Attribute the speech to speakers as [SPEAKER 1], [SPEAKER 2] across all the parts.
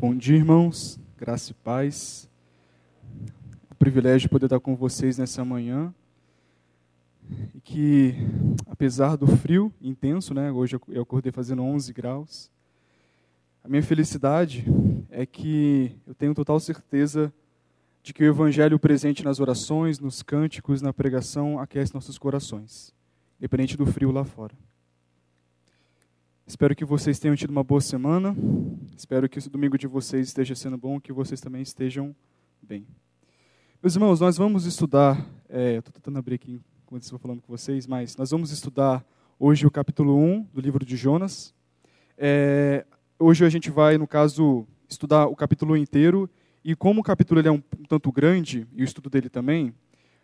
[SPEAKER 1] Bom dia, irmãos. Graça e paz. É um privilégio poder estar com vocês nessa manhã. E que, apesar do frio intenso, né, hoje eu acordei fazendo 11 graus, a minha felicidade é que eu tenho total certeza de que o Evangelho presente nas orações, nos cânticos, na pregação, aquece nossos corações, independente do frio lá fora. Espero que vocês tenham tido uma boa semana. Espero que o domingo de vocês esteja sendo bom, que vocês também estejam bem. Meus irmãos, nós vamos estudar. É, Estou tentando abrir aqui enquanto estou falando com vocês, mas nós vamos estudar hoje o capítulo 1 do livro de Jonas. É, hoje a gente vai, no caso, estudar o capítulo inteiro. E como o capítulo ele é um, um tanto grande, e o estudo dele também,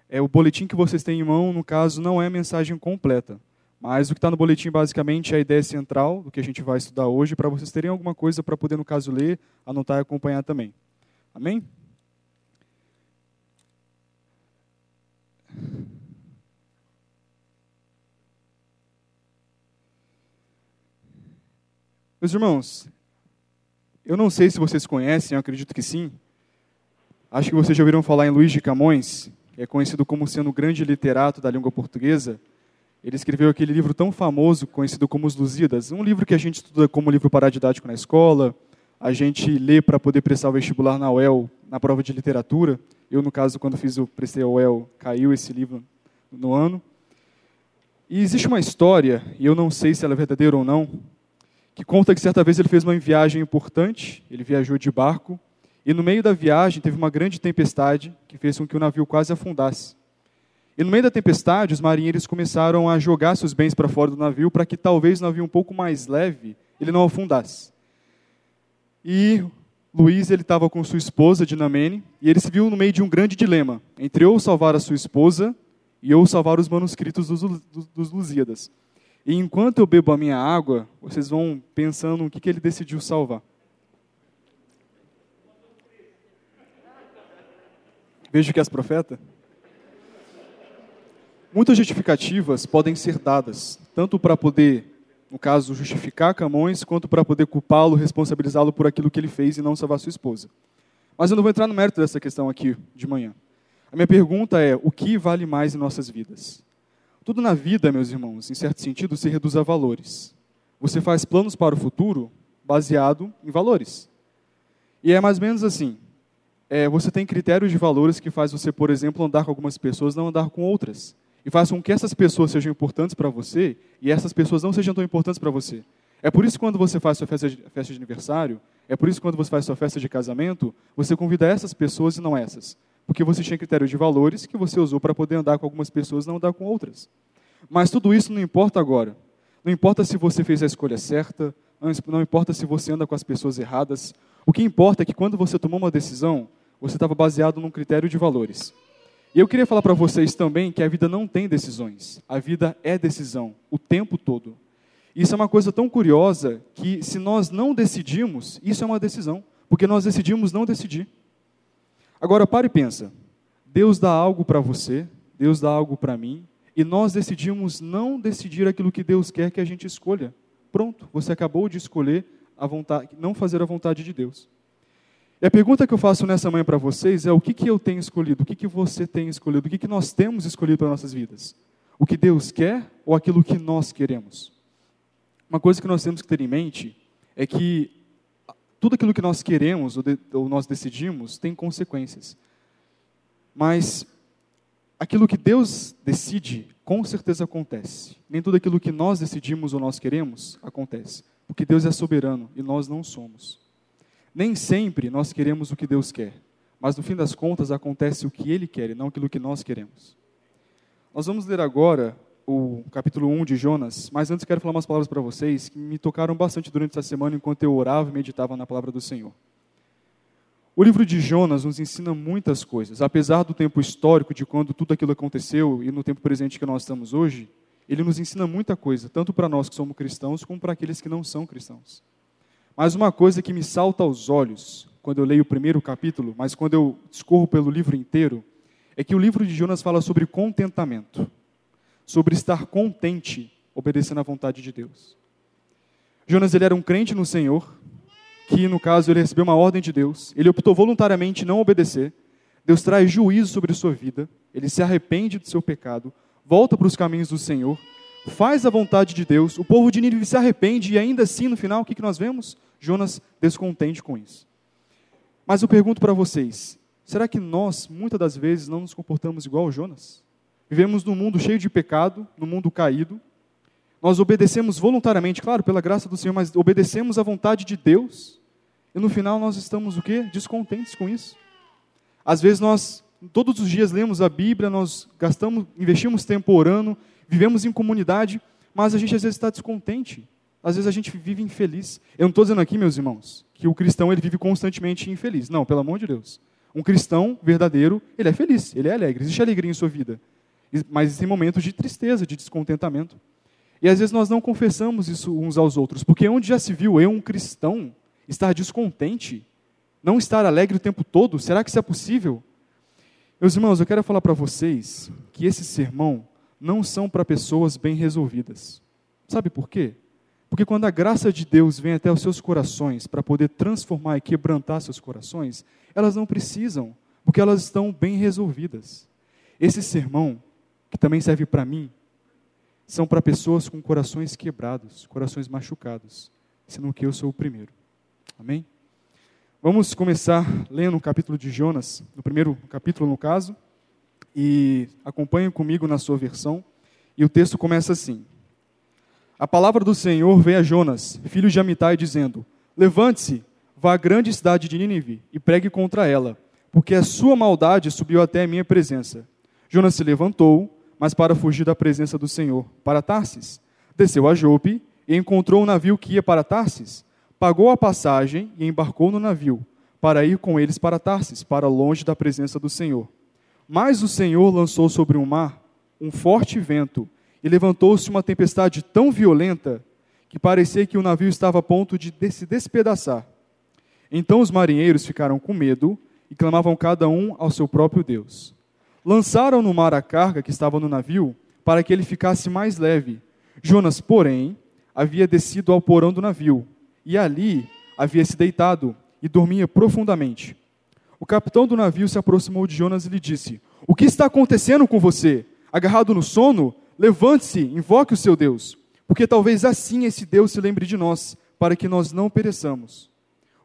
[SPEAKER 1] é o boletim que vocês têm em mão, no caso, não é a mensagem completa. Mas o que está no boletim basicamente é a ideia central do que a gente vai estudar hoje, para vocês terem alguma coisa para poder, no caso, ler, anotar e acompanhar também. Amém? Meus irmãos, eu não sei se vocês conhecem, eu acredito que sim. Acho que vocês já ouviram falar em Luís de Camões, que é conhecido como sendo o grande literato da língua portuguesa. Ele escreveu aquele livro tão famoso, conhecido como Os Lusíadas, um livro que a gente estuda como livro paradidático na escola, a gente lê para poder prestar o vestibular na UEL, na prova de literatura. Eu, no caso, quando fiz o prestei a UEL, caiu esse livro no ano. E existe uma história, e eu não sei se ela é verdadeira ou não, que conta que certa vez ele fez uma viagem importante, ele viajou de barco, e no meio da viagem teve uma grande tempestade que fez com que o navio quase afundasse. E no meio da tempestade, os marinheiros começaram a jogar seus bens para fora do navio para que talvez o navio um pouco mais leve ele não afundasse. E Luiz ele estava com sua esposa Dinamene e ele se viu no meio de um grande dilema entre ou salvar a sua esposa e ou salvar os manuscritos dos, dos, dos Lusíadas. E enquanto eu bebo a minha água, vocês vão pensando o que, que ele decidiu salvar. Vejo que és profeta. Muitas justificativas podem ser dadas, tanto para poder, no caso, justificar Camões, quanto para poder culpá-lo, responsabilizá-lo por aquilo que ele fez e não salvar sua esposa. Mas eu não vou entrar no mérito dessa questão aqui de manhã. A minha pergunta é: o que vale mais em nossas vidas? Tudo na vida, meus irmãos, em certo sentido, se reduz a valores. Você faz planos para o futuro baseado em valores. E é mais ou menos assim. É, você tem critérios de valores que faz você, por exemplo, andar com algumas pessoas, não andar com outras e faça com que essas pessoas sejam importantes para você e essas pessoas não sejam tão importantes para você. É por isso que quando você faz sua festa de, festa de aniversário, é por isso que quando você faz sua festa de casamento, você convida essas pessoas e não essas. Porque você tinha critérios de valores que você usou para poder andar com algumas pessoas e não andar com outras. Mas tudo isso não importa agora. Não importa se você fez a escolha certa, não importa se você anda com as pessoas erradas. O que importa é que quando você tomou uma decisão, você estava baseado num critério de valores. E eu queria falar para vocês também que a vida não tem decisões. A vida é decisão, o tempo todo. Isso é uma coisa tão curiosa que, se nós não decidimos, isso é uma decisão, porque nós decidimos não decidir. Agora, pare e pensa: Deus dá algo para você, Deus dá algo para mim, e nós decidimos não decidir aquilo que Deus quer que a gente escolha. Pronto, você acabou de escolher a vontade, não fazer a vontade de Deus. E a pergunta que eu faço nessa manhã para vocês é o que, que eu tenho escolhido, o que, que você tem escolhido, o que, que nós temos escolhido para nossas vidas? O que Deus quer ou aquilo que nós queremos? Uma coisa que nós temos que ter em mente é que tudo aquilo que nós queremos ou, de, ou nós decidimos tem consequências. Mas aquilo que Deus decide, com certeza acontece. Nem tudo aquilo que nós decidimos ou nós queremos acontece. Porque Deus é soberano e nós não somos. Nem sempre nós queremos o que Deus quer, mas no fim das contas acontece o que Ele quer e não aquilo que nós queremos. Nós vamos ler agora o capítulo 1 de Jonas, mas antes quero falar umas palavras para vocês que me tocaram bastante durante essa semana enquanto eu orava e meditava na palavra do Senhor. O livro de Jonas nos ensina muitas coisas. Apesar do tempo histórico de quando tudo aquilo aconteceu e no tempo presente que nós estamos hoje, ele nos ensina muita coisa, tanto para nós que somos cristãos como para aqueles que não são cristãos. Mas uma coisa que me salta aos olhos quando eu leio o primeiro capítulo, mas quando eu discorro pelo livro inteiro, é que o livro de Jonas fala sobre contentamento, sobre estar contente obedecendo à vontade de Deus. Jonas ele era um crente no Senhor, que no caso ele recebeu uma ordem de Deus, ele optou voluntariamente não obedecer, Deus traz juízo sobre sua vida, ele se arrepende do seu pecado, volta para os caminhos do Senhor, faz a vontade de Deus, o povo de Nínive se arrepende e ainda assim no final o que, que nós vemos? Jonas descontente com isso. Mas eu pergunto para vocês, será que nós muitas das vezes não nos comportamos igual Jonas? Vivemos num mundo cheio de pecado, num mundo caído, nós obedecemos voluntariamente, claro, pela graça do Senhor, mas obedecemos à vontade de Deus. E no final nós estamos o quê? Descontentes com isso. Às vezes nós todos os dias lemos a Bíblia, nós gastamos, investimos tempo orando, vivemos em comunidade, mas a gente às vezes está descontente. Às vezes a gente vive infeliz. Eu não estou dizendo aqui, meus irmãos, que o cristão ele vive constantemente infeliz. Não, pelo amor de Deus. Um cristão verdadeiro, ele é feliz, ele é alegre. Existe alegria em sua vida. Mas existem momentos de tristeza, de descontentamento. E às vezes nós não confessamos isso uns aos outros, porque onde já se viu eu, um cristão, estar descontente, não estar alegre o tempo todo, será que isso é possível? Meus irmãos, eu quero falar para vocês que esse sermão não são para pessoas bem resolvidas. Sabe por quê? Porque quando a graça de Deus vem até os seus corações para poder transformar e quebrantar seus corações, elas não precisam, porque elas estão bem resolvidas. Esse sermão, que também serve para mim, são para pessoas com corações quebrados, corações machucados, sendo que eu sou o primeiro. Amém? Vamos começar lendo o capítulo de Jonas, no primeiro capítulo, no caso, e acompanhem comigo na sua versão. E o texto começa assim: A palavra do Senhor veio a Jonas, filho de Amitai, dizendo: Levante-se, vá à grande cidade de Nínive e pregue contra ela, porque a sua maldade subiu até a minha presença. Jonas se levantou mas para fugir da presença do Senhor, para Tarsis. Desceu a Jope e encontrou um navio que ia para Tarsis. Pagou a passagem e embarcou no navio, para ir com eles para Tarsis, para longe da presença do Senhor. Mas o Senhor lançou sobre o mar um forte vento, e levantou-se uma tempestade tão violenta que parecia que o navio estava a ponto de se despedaçar. Então os marinheiros ficaram com medo e clamavam cada um ao seu próprio Deus. Lançaram no mar a carga que estava no navio, para que ele ficasse mais leve. Jonas, porém, havia descido ao porão do navio, e ali havia se deitado e dormia profundamente. O capitão do navio se aproximou de Jonas e lhe disse: O que está acontecendo com você? Agarrado no sono? Levante-se, invoque o seu Deus, porque talvez assim esse Deus se lembre de nós, para que nós não pereçamos.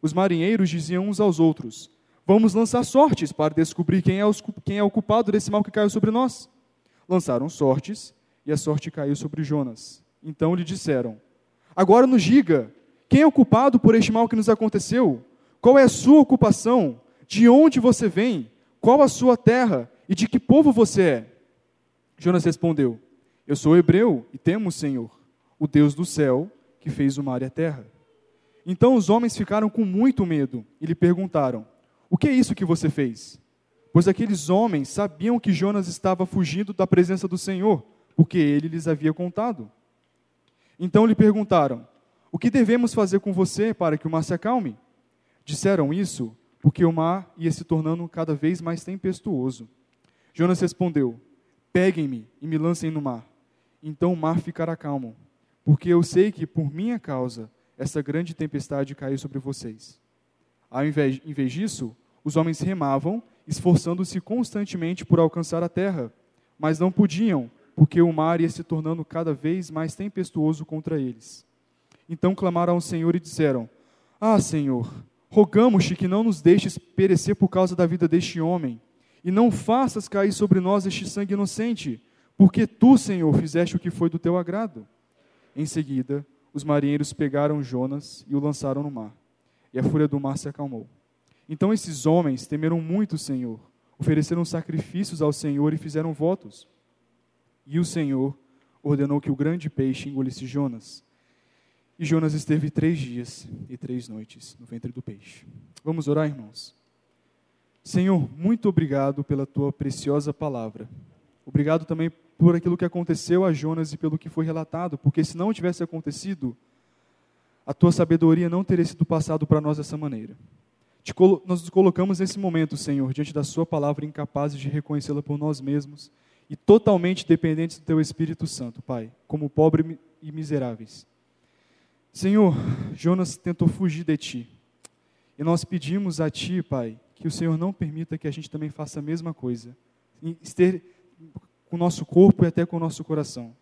[SPEAKER 1] Os marinheiros diziam uns aos outros: Vamos lançar sortes para descobrir quem é, os, quem é o culpado desse mal que caiu sobre nós. Lançaram sortes e a sorte caiu sobre Jonas. Então lhe disseram: Agora nos diga, quem é o culpado por este mal que nos aconteceu? Qual é a sua ocupação? De onde você vem? Qual a sua terra? E de que povo você é? Jonas respondeu: Eu sou hebreu e temo o Senhor, o Deus do céu, que fez o mar e a terra. Então os homens ficaram com muito medo e lhe perguntaram: o que é isso que você fez? Pois aqueles homens sabiam que Jonas estava fugindo da presença do Senhor, porque ele lhes havia contado. Então lhe perguntaram: O que devemos fazer com você para que o mar se acalme? Disseram isso porque o mar ia se tornando cada vez mais tempestuoso. Jonas respondeu: Peguem-me e me lancem no mar. Então o mar ficará calmo, porque eu sei que por minha causa essa grande tempestade caiu sobre vocês. Ao invés, em vez disso, os homens remavam, esforçando-se constantemente por alcançar a terra, mas não podiam, porque o mar ia se tornando cada vez mais tempestuoso contra eles. Então clamaram ao Senhor e disseram: Ah, Senhor, rogamos-te que não nos deixes perecer por causa da vida deste homem, e não faças cair sobre nós este sangue inocente, porque tu, Senhor, fizeste o que foi do teu agrado. Em seguida, os marinheiros pegaram Jonas e o lançaram no mar, e a fúria do mar se acalmou. Então esses homens temeram muito o Senhor, ofereceram sacrifícios ao Senhor e fizeram votos. E o Senhor ordenou que o grande peixe engolisse Jonas. E Jonas esteve três dias e três noites no ventre do peixe. Vamos orar, irmãos? Senhor, muito obrigado pela tua preciosa palavra. Obrigado também por aquilo que aconteceu a Jonas e pelo que foi relatado, porque se não tivesse acontecido, a tua sabedoria não teria sido passado para nós dessa maneira nós nos colocamos nesse momento, Senhor, diante da Sua palavra, incapazes de reconhecê-la por nós mesmos e totalmente dependentes do Teu Espírito Santo, Pai, como pobres e miseráveis. Senhor, Jonas tentou fugir de Ti, E nós pedimos a Ti, Pai, que o Senhor não permita que a gente também faça a mesma coisa. Ester com o nosso corpo e até com o nosso coração.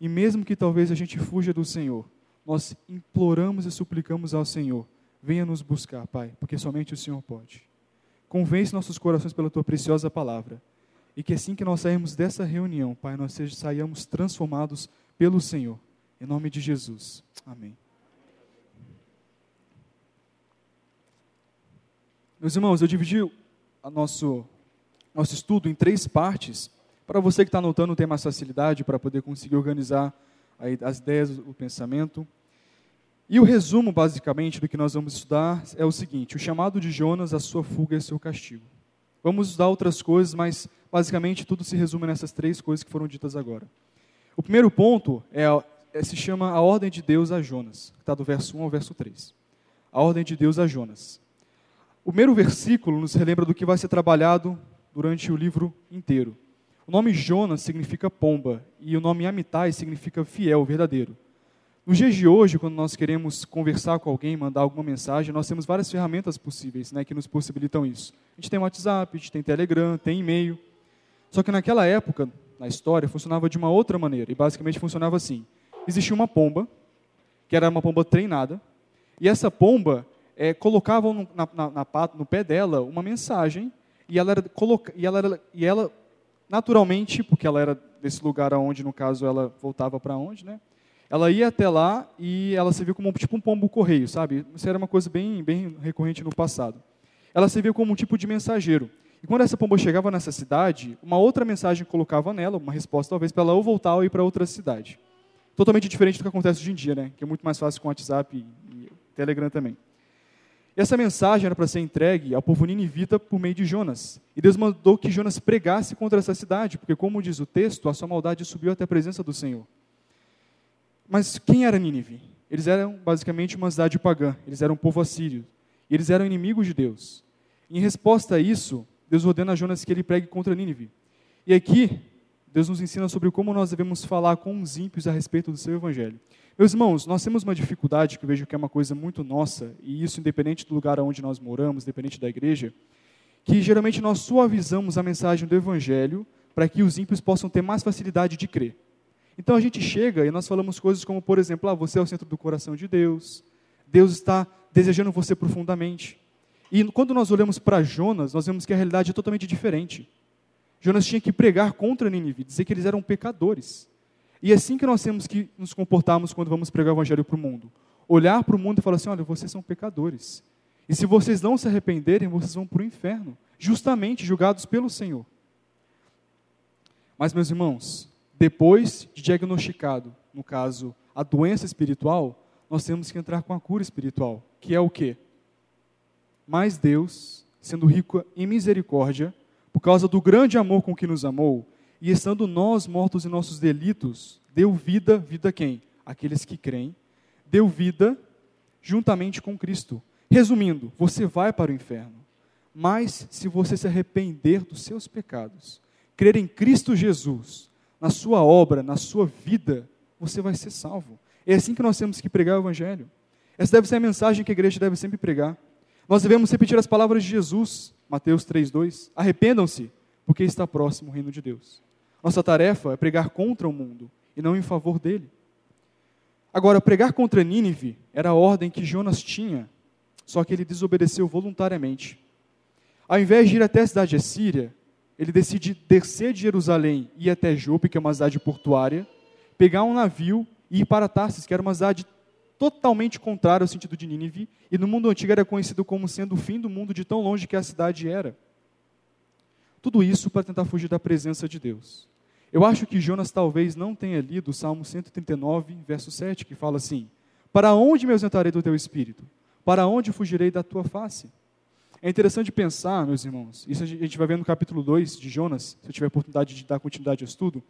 [SPEAKER 1] E mesmo que talvez a gente fuja do Senhor, nós imploramos e suplicamos ao Senhor, venha nos buscar, Pai, porque somente o Senhor pode. Convence nossos corações pela tua preciosa palavra. E que assim que nós sairmos dessa reunião, Pai, nós saiamos transformados pelo Senhor. Em nome de Jesus. Amém. Meus irmãos, eu dividi o nosso, nosso estudo em três partes. Para você que está anotando, tem mais facilidade para poder conseguir organizar as ideias, o pensamento. E o resumo, basicamente, do que nós vamos estudar é o seguinte: o chamado de Jonas, a sua fuga e seu castigo. Vamos estudar outras coisas, mas basicamente tudo se resume nessas três coisas que foram ditas agora. O primeiro ponto é, é se chama a ordem de Deus a Jonas, está do verso 1 ao verso 3. A ordem de Deus a Jonas. O primeiro versículo nos relembra do que vai ser trabalhado durante o livro inteiro. O nome Jonas significa pomba e o nome Amitai significa fiel, verdadeiro. Nos dias de hoje, quando nós queremos conversar com alguém, mandar alguma mensagem, nós temos várias ferramentas possíveis né, que nos possibilitam isso. A gente tem WhatsApp, a gente tem Telegram, tem e-mail. Só que naquela época, na história, funcionava de uma outra maneira. E basicamente funcionava assim: existia uma pomba, que era uma pomba treinada, e essa pomba é, colocava no, na, na, no pé dela uma mensagem, e ela, era, coloca, e, ela era, e ela, naturalmente, porque ela era desse lugar aonde, no caso, ela voltava para onde, né? ela ia até lá e ela servia como tipo um pombo correio, sabe? Isso era uma coisa bem, bem recorrente no passado. Ela servia como um tipo de mensageiro. E quando essa pomba chegava nessa cidade, uma outra mensagem colocava nela, uma resposta talvez para ela ou voltar ou ir para outra cidade. Totalmente diferente do que acontece hoje em dia, né? Que é muito mais fácil com WhatsApp e Telegram também. E essa mensagem era para ser entregue ao povo ninivita por meio de Jonas. E Deus mandou que Jonas pregasse contra essa cidade, porque, como diz o texto, a sua maldade subiu até a presença do Senhor. Mas quem era Nínive? Eles eram basicamente uma cidade pagã, eles eram um povo assírio, e eles eram inimigos de Deus. Em resposta a isso, Deus ordena a Jonas que ele pregue contra Nínive. E aqui, Deus nos ensina sobre como nós devemos falar com os ímpios a respeito do seu evangelho. Meus irmãos, nós temos uma dificuldade que eu vejo que é uma coisa muito nossa, e isso independente do lugar onde nós moramos, independente da igreja, que geralmente nós suavizamos a mensagem do evangelho para que os ímpios possam ter mais facilidade de crer. Então a gente chega e nós falamos coisas como, por exemplo, ah, você é o centro do coração de Deus, Deus está desejando você profundamente. E quando nós olhamos para Jonas, nós vemos que a realidade é totalmente diferente. Jonas tinha que pregar contra Nínive, dizer que eles eram pecadores. E é assim que nós temos que nos comportarmos quando vamos pregar o evangelho para o mundo. Olhar para o mundo e falar assim: olha, vocês são pecadores. E se vocês não se arrependerem, vocês vão para o inferno, justamente julgados pelo Senhor. Mas, meus irmãos, depois de diagnosticado, no caso, a doença espiritual, nós temos que entrar com a cura espiritual, que é o quê? Mas Deus, sendo rico em misericórdia, por causa do grande amor com que nos amou, e estando nós mortos em nossos delitos, deu vida, vida quem? Aqueles que creem, deu vida juntamente com Cristo. Resumindo, você vai para o inferno, mas se você se arrepender dos seus pecados, crer em Cristo Jesus, na sua obra, na sua vida, você vai ser salvo. É assim que nós temos que pregar o Evangelho. Essa deve ser a mensagem que a igreja deve sempre pregar. Nós devemos repetir as palavras de Jesus, Mateus 3,2. Arrependam-se, porque está próximo o reino de Deus. Nossa tarefa é pregar contra o mundo e não em favor dele. Agora, pregar contra Nínive era a ordem que Jonas tinha, só que ele desobedeceu voluntariamente. Ao invés de ir até a cidade de Síria, ele decide descer de Jerusalém e ir até Jope, que é uma cidade portuária, pegar um navio e ir para Tarsis, que era uma cidade totalmente contrária ao sentido de Nínive, e no mundo antigo era conhecido como sendo o fim do mundo de tão longe que a cidade era. Tudo isso para tentar fugir da presença de Deus. Eu acho que Jonas talvez não tenha lido o Salmo 139, verso 7, que fala assim: Para onde me ausentarei do teu espírito? Para onde fugirei da tua face? É interessante pensar, meus irmãos, isso a gente vai ver no capítulo 2 de Jonas, se eu tiver oportunidade de dar continuidade ao estudo,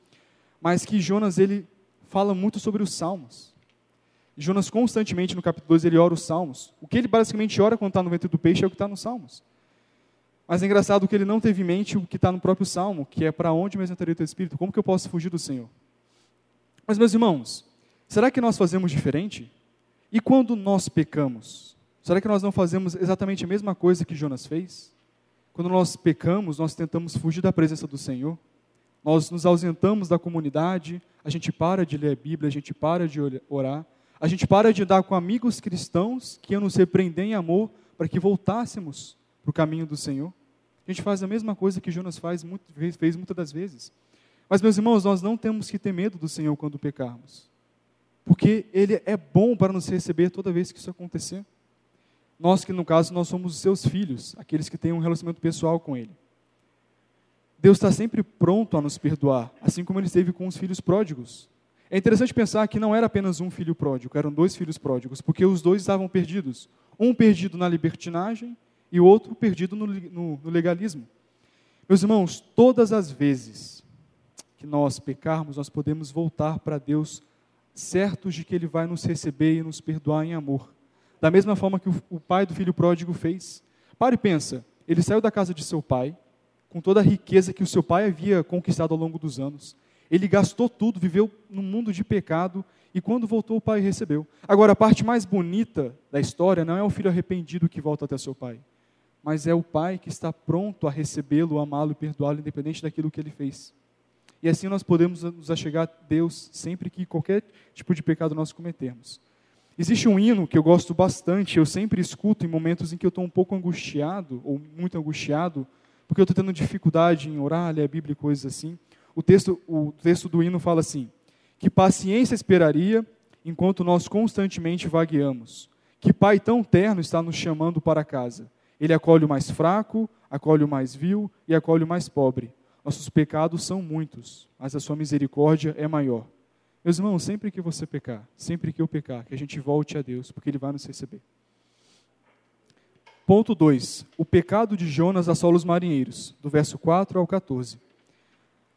[SPEAKER 1] mas que Jonas ele fala muito sobre os salmos. Jonas constantemente no capítulo 2 ele ora os salmos. O que ele basicamente ora quando está no ventre do peixe é o que está nos salmos. Mas é engraçado que ele não teve em mente o que está no próprio salmo, que é para onde me exaltaria o teu espírito? Como que eu posso fugir do Senhor? Mas, meus irmãos, será que nós fazemos diferente? E quando nós pecamos? Será que nós não fazemos exatamente a mesma coisa que Jonas fez? Quando nós pecamos, nós tentamos fugir da presença do Senhor, nós nos ausentamos da comunidade, a gente para de ler a Bíblia, a gente para de orar, a gente para de andar com amigos cristãos que nos repreender em amor para que voltássemos para o caminho do Senhor. A gente faz a mesma coisa que Jonas faz, fez muitas das vezes. Mas, meus irmãos, nós não temos que ter medo do Senhor quando pecarmos. Porque Ele é bom para nos receber toda vez que isso acontecer. Nós que, no caso, nós somos os seus filhos, aqueles que têm um relacionamento pessoal com Ele. Deus está sempre pronto a nos perdoar, assim como Ele esteve com os filhos pródigos. É interessante pensar que não era apenas um filho pródigo, eram dois filhos pródigos, porque os dois estavam perdidos. Um perdido na libertinagem e o outro perdido no, no, no legalismo. Meus irmãos, todas as vezes que nós pecarmos, nós podemos voltar para Deus certos de que Ele vai nos receber e nos perdoar em amor. Da mesma forma que o, o pai do filho pródigo fez. Pare e pensa, ele saiu da casa de seu pai, com toda a riqueza que o seu pai havia conquistado ao longo dos anos. Ele gastou tudo, viveu num mundo de pecado e quando voltou o pai recebeu. Agora, a parte mais bonita da história não é o filho arrependido que volta até seu pai, mas é o pai que está pronto a recebê-lo, amá-lo e perdoá-lo, independente daquilo que ele fez. E assim nós podemos nos achegar a Deus sempre que qualquer tipo de pecado nós cometermos. Existe um hino que eu gosto bastante, eu sempre escuto em momentos em que eu estou um pouco angustiado, ou muito angustiado, porque eu estou tendo dificuldade em orar, ler a Bíblia e coisas assim. O texto, o texto do hino fala assim: Que paciência esperaria enquanto nós constantemente vagueamos. Que Pai tão terno está nos chamando para casa. Ele acolhe o mais fraco, acolhe o mais vil e acolhe o mais pobre. Nossos pecados são muitos, mas a sua misericórdia é maior. Meus irmãos, sempre que você pecar, sempre que eu pecar, que a gente volte a Deus, porque Ele vai nos receber. Ponto 2. O pecado de Jonas assola os marinheiros, do verso 4 ao 14.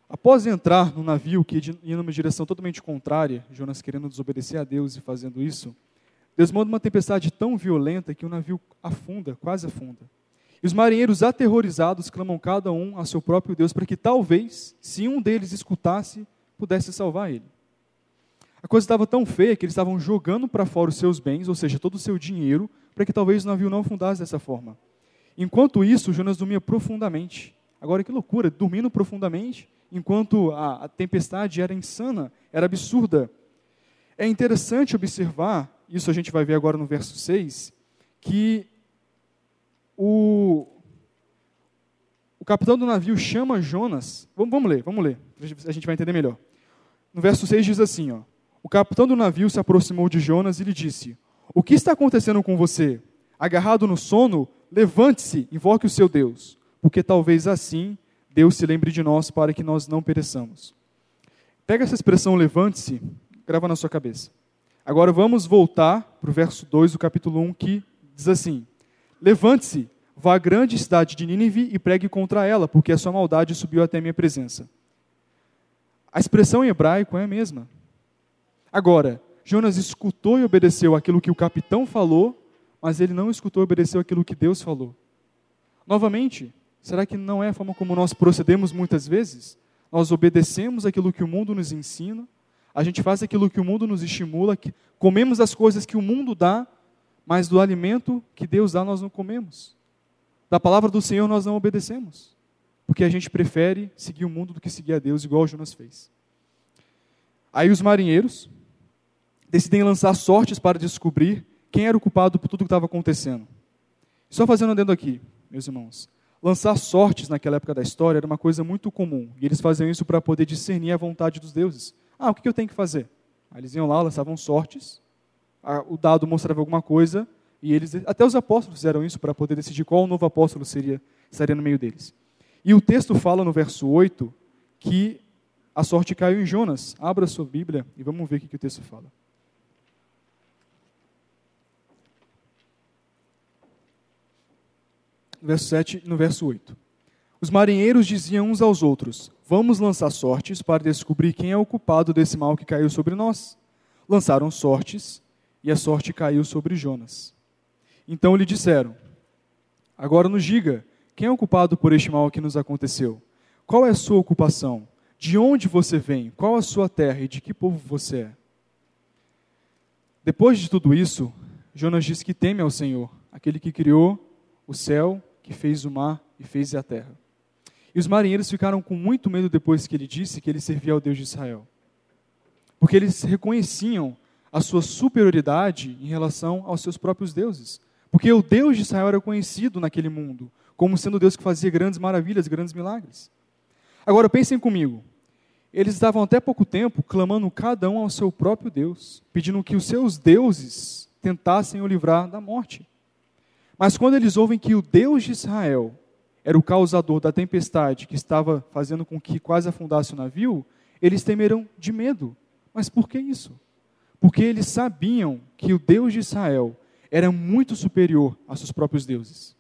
[SPEAKER 1] Após entrar no navio que ia numa direção totalmente contrária, Jonas querendo desobedecer a Deus e fazendo isso, Deus manda uma tempestade tão violenta que o navio afunda, quase afunda. E os marinheiros aterrorizados clamam cada um a seu próprio Deus para que talvez, se um deles escutasse, pudesse salvar ele. A coisa estava tão feia que eles estavam jogando para fora os seus bens, ou seja, todo o seu dinheiro, para que talvez o navio não afundasse dessa forma. Enquanto isso, Jonas dormia profundamente. Agora que loucura, dormindo profundamente, enquanto a, a tempestade era insana, era absurda. É interessante observar, isso a gente vai ver agora no verso 6, que o, o capitão do navio chama Jonas. Vamos, vamos ler, vamos ler, a gente vai entender melhor. No verso 6 diz assim: ó, O capitão do navio se aproximou de Jonas e lhe disse: O que está acontecendo com você? Agarrado no sono, levante-se, invoque o seu Deus, porque talvez assim Deus se lembre de nós para que nós não pereçamos. Pega essa expressão levante-se, grava na sua cabeça. Agora vamos voltar para o verso 2 do capítulo 1 que diz assim: Levante-se, vá à grande cidade de Nínive e pregue contra ela, porque a sua maldade subiu até minha presença. A expressão em hebraico é a mesma. Agora, Jonas escutou e obedeceu aquilo que o capitão falou, mas ele não escutou e obedeceu aquilo que Deus falou. Novamente, Será que não é a forma como nós procedemos muitas vezes? Nós obedecemos aquilo que o mundo nos ensina, a gente faz aquilo que o mundo nos estimula, comemos as coisas que o mundo dá, mas do alimento que Deus dá nós não comemos. Da palavra do Senhor nós não obedecemos, porque a gente prefere seguir o mundo do que seguir a Deus, igual Jonas fez. Aí os marinheiros decidem lançar sortes para descobrir quem era o culpado por tudo que estava acontecendo. Só fazendo adendo aqui, meus irmãos. Lançar sortes naquela época da história era uma coisa muito comum. E eles faziam isso para poder discernir a vontade dos deuses. Ah, o que eu tenho que fazer? Aí eles iam lá, lançavam sortes, o dado mostrava alguma coisa, e eles, até os apóstolos fizeram isso para poder decidir qual novo apóstolo seria, estaria no meio deles. E o texto fala no verso 8 que a sorte caiu em Jonas. Abra sua Bíblia e vamos ver o que o texto fala. Verso 7 e no verso 8. Os marinheiros diziam uns aos outros: Vamos lançar sortes para descobrir quem é o culpado desse mal que caiu sobre nós. Lançaram sortes e a sorte caiu sobre Jonas. Então lhe disseram: Agora nos diga, quem é o culpado por este mal que nos aconteceu? Qual é a sua ocupação? De onde você vem? Qual a sua terra e de que povo você é? Depois de tudo isso, Jonas diz que teme ao Senhor aquele que criou o céu, que fez o mar e fez a terra. E os marinheiros ficaram com muito medo depois que ele disse que ele servia ao Deus de Israel. Porque eles reconheciam a sua superioridade em relação aos seus próprios deuses. Porque o Deus de Israel era conhecido naquele mundo como sendo Deus que fazia grandes maravilhas, grandes milagres. Agora pensem comigo. Eles estavam até pouco tempo clamando cada um ao seu próprio Deus, pedindo que os seus deuses tentassem o livrar da morte. Mas quando eles ouvem que o Deus de Israel era o causador da tempestade que estava fazendo com que quase afundasse o navio, eles temeram de medo. Mas por que isso? Porque eles sabiam que o Deus de Israel era muito superior aos seus próprios deuses.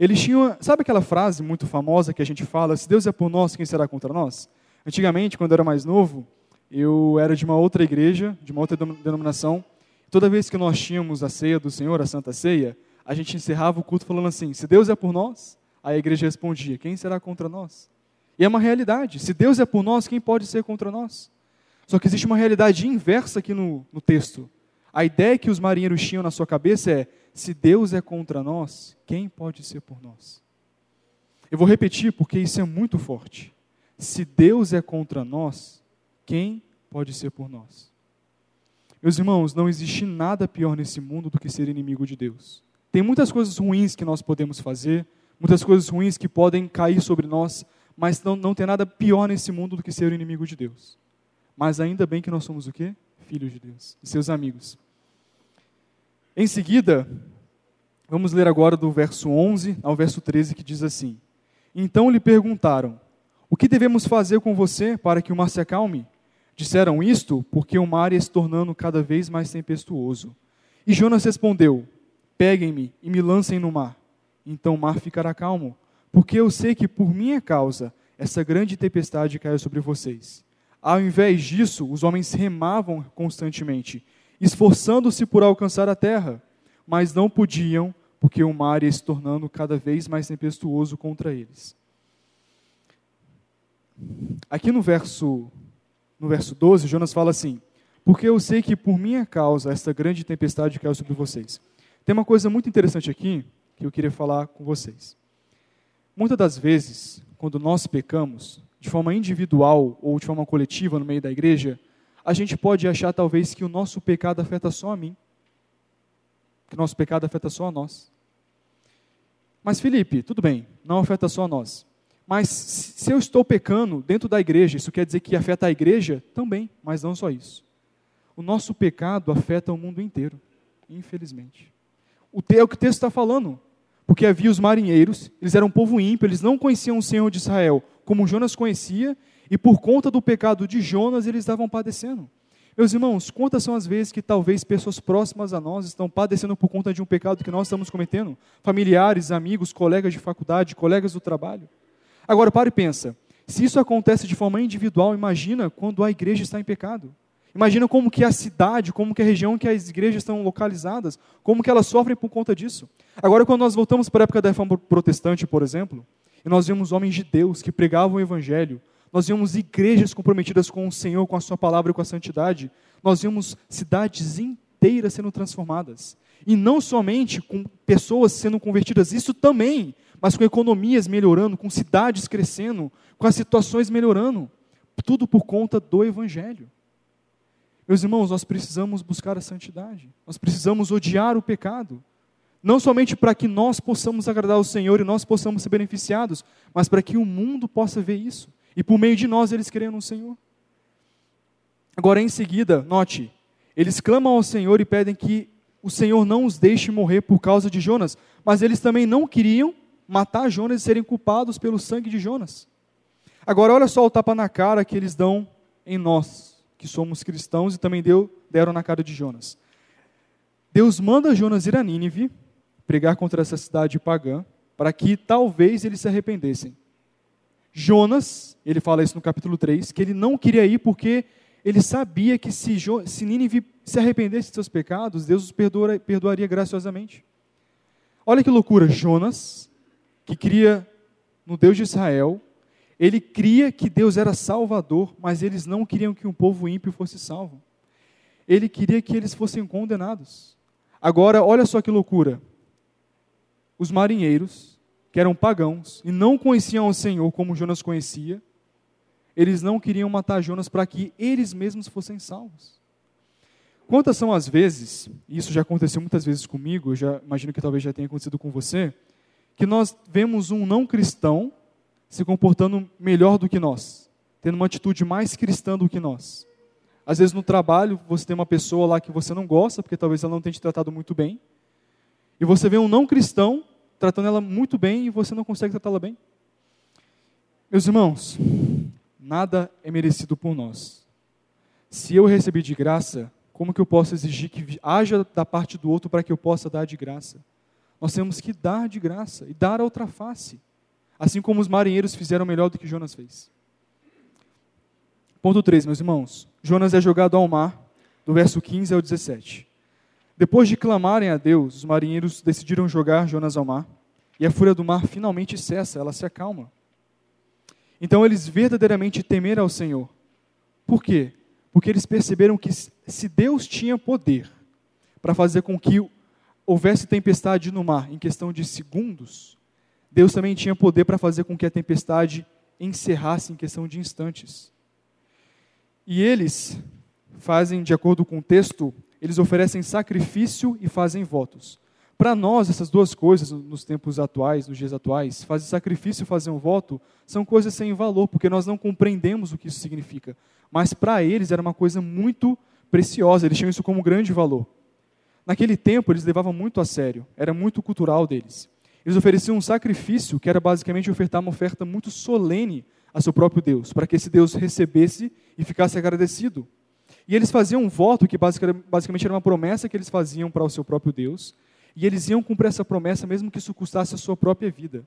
[SPEAKER 1] Eles tinham, sabe aquela frase muito famosa que a gente fala, se Deus é por nós, quem será contra nós? Antigamente, quando eu era mais novo, eu era de uma outra igreja, de uma outra denominação. Toda vez que nós tínhamos a ceia do Senhor, a Santa Ceia, a gente encerrava o culto falando assim: se Deus é por nós, a igreja respondia: quem será contra nós? E é uma realidade. Se Deus é por nós, quem pode ser contra nós? Só que existe uma realidade inversa aqui no, no texto. A ideia que os marinheiros tinham na sua cabeça é: se Deus é contra nós, quem pode ser por nós? Eu vou repetir porque isso é muito forte. Se Deus é contra nós, quem pode ser por nós? Meus irmãos, não existe nada pior nesse mundo do que ser inimigo de Deus. Tem muitas coisas ruins que nós podemos fazer, muitas coisas ruins que podem cair sobre nós, mas não, não tem nada pior nesse mundo do que ser o inimigo de Deus. Mas ainda bem que nós somos o quê? Filhos de Deus e seus amigos. Em seguida, vamos ler agora do verso 11 ao verso 13 que diz assim: Então lhe perguntaram: O que devemos fazer com você para que o mar se acalme? Disseram isto porque o mar ia se tornando cada vez mais tempestuoso. E Jonas respondeu: Peguem-me e me lancem no mar. Então o mar ficará calmo, porque eu sei que por minha causa essa grande tempestade caiu sobre vocês. Ao invés disso, os homens remavam constantemente, esforçando-se por alcançar a terra, mas não podiam, porque o mar ia se tornando cada vez mais tempestuoso contra eles. Aqui no verso, no verso 12, Jonas fala assim: Porque eu sei que por minha causa esta grande tempestade caiu sobre vocês. Tem uma coisa muito interessante aqui que eu queria falar com vocês. Muitas das vezes, quando nós pecamos, de forma individual ou de forma coletiva no meio da igreja, a gente pode achar talvez que o nosso pecado afeta só a mim, que o nosso pecado afeta só a nós. Mas Felipe, tudo bem, não afeta só a nós. Mas se eu estou pecando dentro da igreja, isso quer dizer que afeta a igreja? Também, mas não só isso. O nosso pecado afeta o mundo inteiro, infelizmente. O é o que o texto está falando. Porque havia os marinheiros, eles eram um povo ímpio, eles não conheciam o Senhor de Israel como Jonas conhecia, e por conta do pecado de Jonas eles estavam padecendo. Meus irmãos, quantas são as vezes que talvez pessoas próximas a nós estão padecendo por conta de um pecado que nós estamos cometendo? Familiares, amigos, colegas de faculdade, colegas do trabalho. Agora, pare e pensa. Se isso acontece de forma individual, imagina quando a igreja está em pecado. Imagina como que a cidade, como que a região que as igrejas estão localizadas, como que elas sofrem por conta disso. Agora, quando nós voltamos para a época da reforma protestante, por exemplo, e nós vemos homens de Deus que pregavam o evangelho, nós vemos igrejas comprometidas com o Senhor, com a sua palavra e com a santidade, nós vemos cidades inteiras sendo transformadas. E não somente com pessoas sendo convertidas, isso também, mas com economias melhorando, com cidades crescendo, com as situações melhorando. Tudo por conta do Evangelho. Meus irmãos, nós precisamos buscar a santidade, nós precisamos odiar o pecado, não somente para que nós possamos agradar ao Senhor e nós possamos ser beneficiados, mas para que o mundo possa ver isso. E por meio de nós eles creiam no Senhor. Agora, em seguida, note, eles clamam ao Senhor e pedem que o Senhor não os deixe morrer por causa de Jonas, mas eles também não queriam matar Jonas e serem culpados pelo sangue de Jonas. Agora, olha só o tapa na cara que eles dão em nós que somos cristãos e também deu, deram na cara de Jonas. Deus manda Jonas ir a Nínive, pregar contra essa cidade pagã, para que talvez eles se arrependessem. Jonas, ele fala isso no capítulo 3, que ele não queria ir porque ele sabia que se, se Nínive se arrependesse de seus pecados, Deus os perdoa, perdoaria graciosamente. Olha que loucura, Jonas, que cria no Deus de Israel, ele cria que Deus era salvador, mas eles não queriam que um povo ímpio fosse salvo. Ele queria que eles fossem condenados. Agora, olha só que loucura. os marinheiros, que eram pagãos e não conheciam o Senhor como Jonas conhecia, eles não queriam matar Jonas para que eles mesmos fossem salvos. Quantas são as vezes, e isso já aconteceu muitas vezes comigo, eu já imagino que talvez já tenha acontecido com você, que nós vemos um não cristão se comportando melhor do que nós, tendo uma atitude mais cristã do que nós. Às vezes no trabalho você tem uma pessoa lá que você não gosta, porque talvez ela não tenha te tratado muito bem, e você vê um não cristão tratando ela muito bem e você não consegue tratá-la bem. Meus irmãos, nada é merecido por nós. Se eu recebi de graça, como que eu posso exigir que haja da parte do outro para que eu possa dar de graça? Nós temos que dar de graça e dar a outra face. Assim como os marinheiros fizeram melhor do que Jonas fez. Ponto 3, meus irmãos. Jonas é jogado ao mar, do verso 15 ao 17. Depois de clamarem a Deus, os marinheiros decidiram jogar Jonas ao mar, e a fúria do mar finalmente cessa, ela se acalma. Então eles verdadeiramente temeram ao Senhor. Por quê? Porque eles perceberam que se Deus tinha poder para fazer com que houvesse tempestade no mar em questão de segundos, Deus também tinha poder para fazer com que a tempestade encerrasse em questão de instantes. E eles fazem, de acordo com o texto, eles oferecem sacrifício e fazem votos. Para nós, essas duas coisas, nos tempos atuais, nos dias atuais, fazer sacrifício e fazer um voto, são coisas sem valor, porque nós não compreendemos o que isso significa. Mas para eles era uma coisa muito preciosa, eles tinham isso como grande valor. Naquele tempo, eles levavam muito a sério, era muito cultural deles. Eles ofereciam um sacrifício que era basicamente ofertar uma oferta muito solene a seu próprio Deus, para que esse Deus recebesse e ficasse agradecido. E eles faziam um voto que basicamente era uma promessa que eles faziam para o seu próprio Deus, e eles iam cumprir essa promessa mesmo que isso custasse a sua própria vida.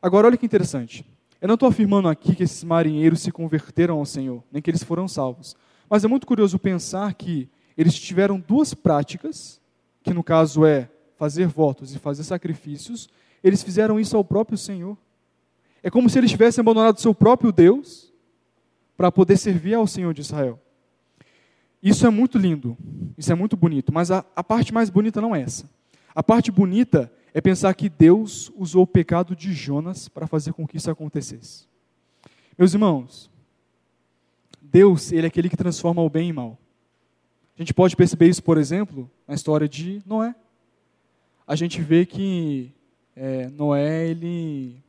[SPEAKER 1] Agora, olha que interessante. Eu não estou afirmando aqui que esses marinheiros se converteram ao Senhor, nem que eles foram salvos. Mas é muito curioso pensar que eles tiveram duas práticas, que no caso é fazer votos e fazer sacrifícios, eles fizeram isso ao próprio Senhor. É como se eles tivessem abandonado seu próprio Deus para poder servir ao Senhor de Israel. Isso é muito lindo, isso é muito bonito, mas a, a parte mais bonita não é essa. A parte bonita é pensar que Deus usou o pecado de Jonas para fazer com que isso acontecesse. Meus irmãos, Deus, ele é aquele que transforma o bem em mal. A gente pode perceber isso, por exemplo, na história de Noé a gente vê que é, Noé, ele,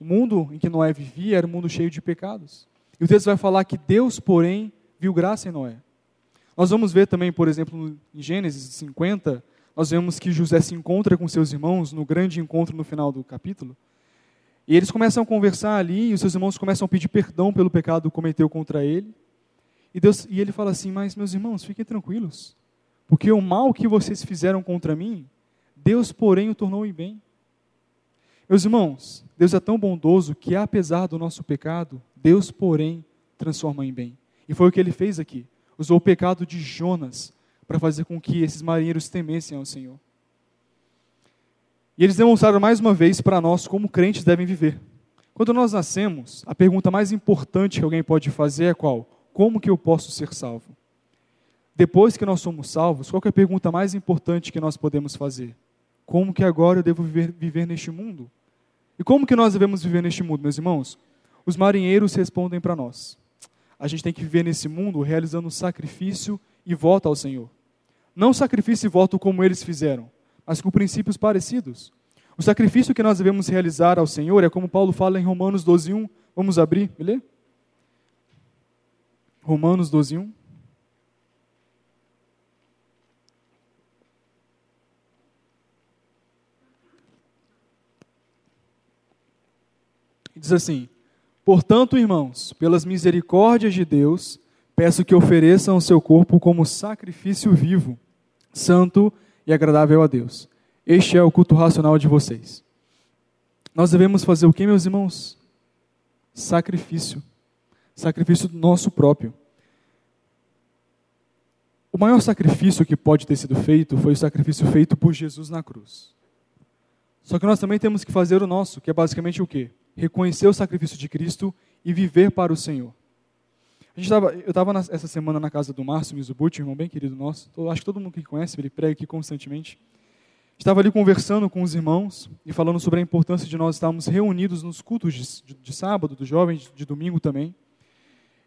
[SPEAKER 1] o mundo em que Noé vivia era um mundo cheio de pecados. E o texto vai falar que Deus, porém, viu graça em Noé. Nós vamos ver também, por exemplo, em Gênesis 50, nós vemos que José se encontra com seus irmãos no grande encontro no final do capítulo. E eles começam a conversar ali, e os seus irmãos começam a pedir perdão pelo pecado que cometeu contra ele. E, Deus, e ele fala assim: Mas, meus irmãos, fiquem tranquilos, porque o mal que vocês fizeram contra mim, Deus, porém, o tornou em bem. Meus irmãos, Deus é tão bondoso que, apesar do nosso pecado, Deus, porém, transforma em bem. E foi o que ele fez aqui. Usou o pecado de Jonas para fazer com que esses marinheiros temessem ao Senhor. E eles demonstraram mais uma vez para nós como crentes devem viver. Quando nós nascemos, a pergunta mais importante que alguém pode fazer é qual? Como que eu posso ser salvo? Depois que nós somos salvos, qual é a pergunta mais importante que nós podemos fazer? Como que agora eu devo viver, viver neste mundo? E como que nós devemos viver neste mundo, meus irmãos? Os marinheiros respondem para nós. A gente tem que viver nesse mundo realizando sacrifício e voto ao Senhor. Não sacrifício e voto como eles fizeram, mas com princípios parecidos. O sacrifício que nós devemos realizar ao Senhor é como Paulo fala em Romanos 12:1. Vamos abrir ler? Romanos 12:1. Diz assim: Portanto, irmãos, pelas misericórdias de Deus, peço que ofereçam o seu corpo como sacrifício vivo, santo e agradável a Deus. Este é o culto racional de vocês. Nós devemos fazer o que, meus irmãos? Sacrifício. Sacrifício nosso próprio. O maior sacrifício que pode ter sido feito foi o sacrifício feito por Jesus na cruz. Só que nós também temos que fazer o nosso, que é basicamente o quê? Reconhecer o sacrifício de Cristo e viver para o Senhor. A gente tava, eu estava essa semana na casa do Márcio Mizubuti, irmão bem querido nosso. Acho que todo mundo que conhece, ele prega aqui constantemente. Estava ali conversando com os irmãos e falando sobre a importância de nós estarmos reunidos nos cultos de, de, de sábado, dos jovens, de domingo também.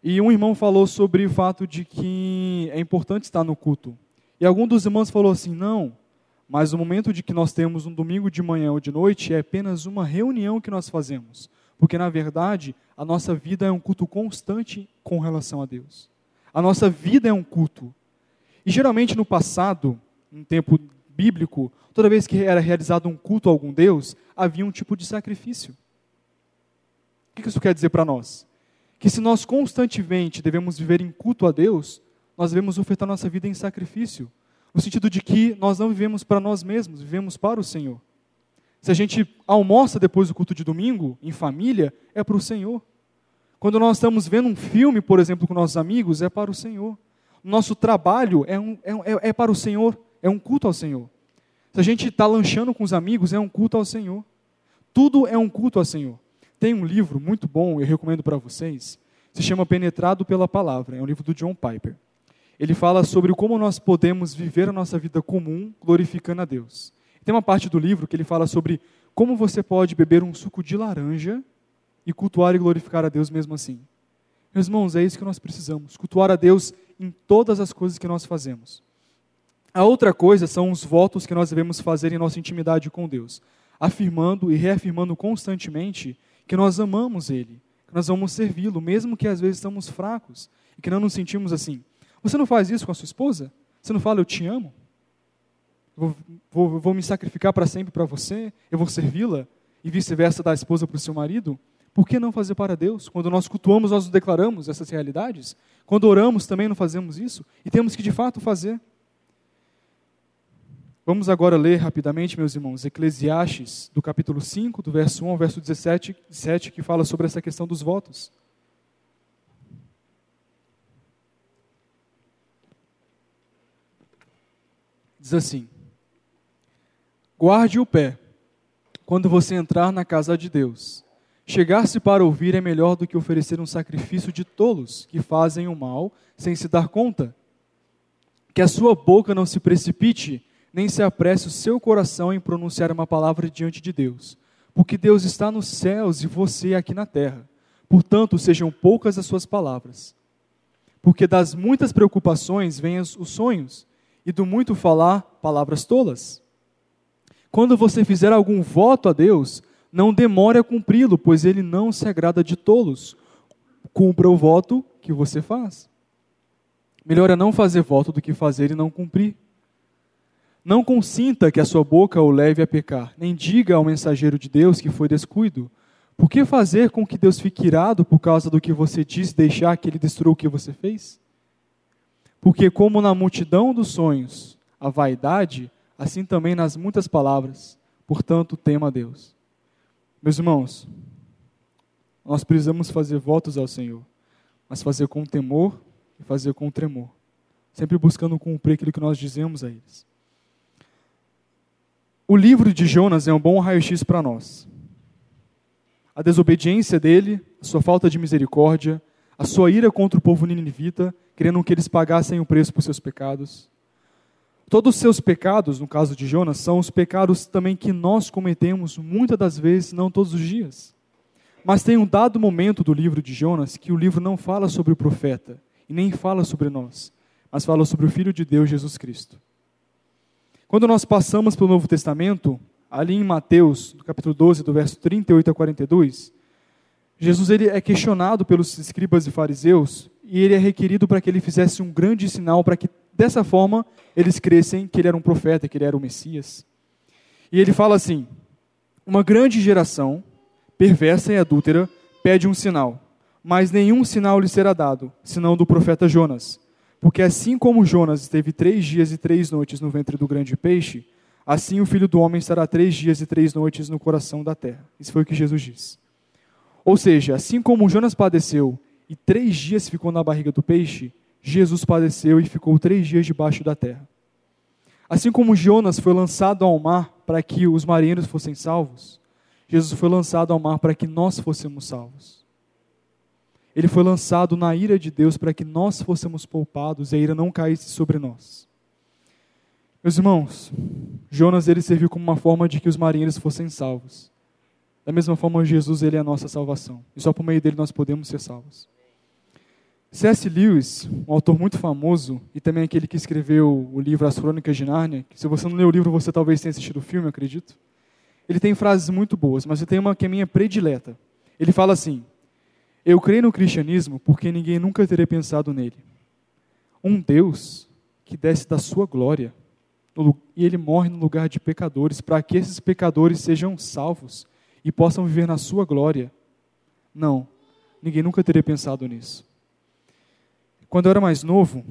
[SPEAKER 1] E um irmão falou sobre o fato de que é importante estar no culto. E algum dos irmãos falou assim: não, mas o momento de que nós temos um domingo de manhã ou de noite é apenas uma reunião que nós fazemos. Porque, na verdade, a nossa vida é um culto constante com relação a Deus. A nossa vida é um culto. E geralmente no passado, em tempo bíblico, toda vez que era realizado um culto a algum Deus, havia um tipo de sacrifício. O que isso quer dizer para nós? Que se nós constantemente devemos viver em culto a Deus, nós devemos ofertar nossa vida em sacrifício. No sentido de que nós não vivemos para nós mesmos, vivemos para o Senhor. Se a gente almoça depois do culto de domingo, em família, é para o Senhor. Quando nós estamos vendo um filme, por exemplo, com nossos amigos, é para o Senhor. Nosso trabalho é, um, é, é para o Senhor, é um culto ao Senhor. Se a gente está lanchando com os amigos, é um culto ao Senhor. Tudo é um culto ao Senhor. Tem um livro muito bom, eu recomendo para vocês, se chama Penetrado pela Palavra, é um livro do John Piper. Ele fala sobre como nós podemos viver a nossa vida comum glorificando a Deus. Tem uma parte do livro que ele fala sobre como você pode beber um suco de laranja e cultuar e glorificar a Deus mesmo assim. Meus irmãos, é isso que nós precisamos, cultuar a Deus em todas as coisas que nós fazemos. A outra coisa são os votos que nós devemos fazer em nossa intimidade com Deus, afirmando e reafirmando constantemente que nós amamos Ele, que nós vamos servi-lo, mesmo que às vezes estamos fracos e que não nos sentimos assim. Você não faz isso com a sua esposa? Você não fala, eu te amo? Vou, vou, vou me sacrificar para sempre para você? Eu vou servi-la? E vice-versa da esposa para o seu marido? Por que não fazer para Deus? Quando nós cultuamos, nós declaramos essas realidades. Quando oramos, também não fazemos isso. E temos que, de fato, fazer. Vamos agora ler rapidamente, meus irmãos, Eclesiastes, do capítulo 5, do verso 1 ao verso 17, 17, que fala sobre essa questão dos votos. Diz assim: Guarde o pé quando você entrar na casa de Deus Chegar-se para ouvir é melhor do que oferecer um sacrifício de tolos que fazem o mal sem se dar conta. Que a sua boca não se precipite, nem se apresse o seu coração em pronunciar uma palavra diante de Deus, porque Deus está nos céus e você aqui na terra. Portanto, sejam poucas as suas palavras. Porque das muitas preocupações vêm os sonhos, e do muito falar, palavras tolas. Quando você fizer algum voto a Deus, não demore a cumpri-lo, pois ele não se agrada de tolos. Cumpra o voto que você faz. Melhor é não fazer voto do que fazer e não cumprir. Não consinta que a sua boca o leve a pecar, nem diga ao mensageiro de Deus que foi descuido. Por que fazer com que Deus fique irado por causa do que você disse deixar que ele destrua o que você fez? Porque, como na multidão dos sonhos a vaidade, assim também nas muitas palavras. Portanto, tema a Deus. Meus irmãos, nós precisamos fazer votos ao Senhor, mas fazer com temor e fazer com tremor, sempre buscando cumprir aquilo que nós dizemos a eles. O livro de Jonas é um bom raio-x para nós. A desobediência dele, a sua falta de misericórdia, a sua ira contra o povo ninivita, querendo que eles pagassem o preço por seus pecados, Todos os seus pecados, no caso de Jonas, são os pecados também que nós cometemos muitas das vezes, não todos os dias. Mas tem um dado momento do livro de Jonas que o livro não fala sobre o profeta e nem fala sobre nós, mas fala sobre o Filho de Deus, Jesus Cristo. Quando nós passamos pelo Novo Testamento, ali em Mateus, no capítulo 12, do verso 38 a 42, Jesus ele é questionado pelos escribas e fariseus e ele é requerido para que ele fizesse um grande sinal para que Dessa forma, eles crescem que ele era um profeta, que ele era o Messias. E ele fala assim: Uma grande geração, perversa e adúltera, pede um sinal, mas nenhum sinal lhe será dado, senão do profeta Jonas. Porque assim como Jonas esteve três dias e três noites no ventre do grande peixe, assim o filho do homem estará três dias e três noites no coração da terra. Isso foi o que Jesus disse. Ou seja, assim como Jonas padeceu e três dias ficou na barriga do peixe, Jesus padeceu e ficou três dias debaixo da terra. Assim como Jonas foi lançado ao mar para que os marinheiros fossem salvos, Jesus foi lançado ao mar para que nós fôssemos salvos. Ele foi lançado na ira de Deus para que nós fôssemos poupados e a ira não caísse sobre nós. Meus irmãos, Jonas ele serviu como uma forma de que os marinheiros fossem salvos. Da mesma forma, Jesus ele é a nossa salvação. E só por meio dele nós podemos ser salvos. C.S. Lewis, um autor muito famoso e também aquele que escreveu o livro As Crônicas de Nárnia, que se você não leu o livro, você talvez tenha assistido o filme, acredito. Ele tem frases muito boas, mas eu tenho uma que é minha predileta. Ele fala assim: Eu creio no cristianismo porque ninguém nunca teria pensado nele. Um Deus que desce da sua glória e ele morre no lugar de pecadores para que esses pecadores sejam salvos e possam viver na sua glória. Não, ninguém nunca teria pensado nisso. Quando eu era mais novo,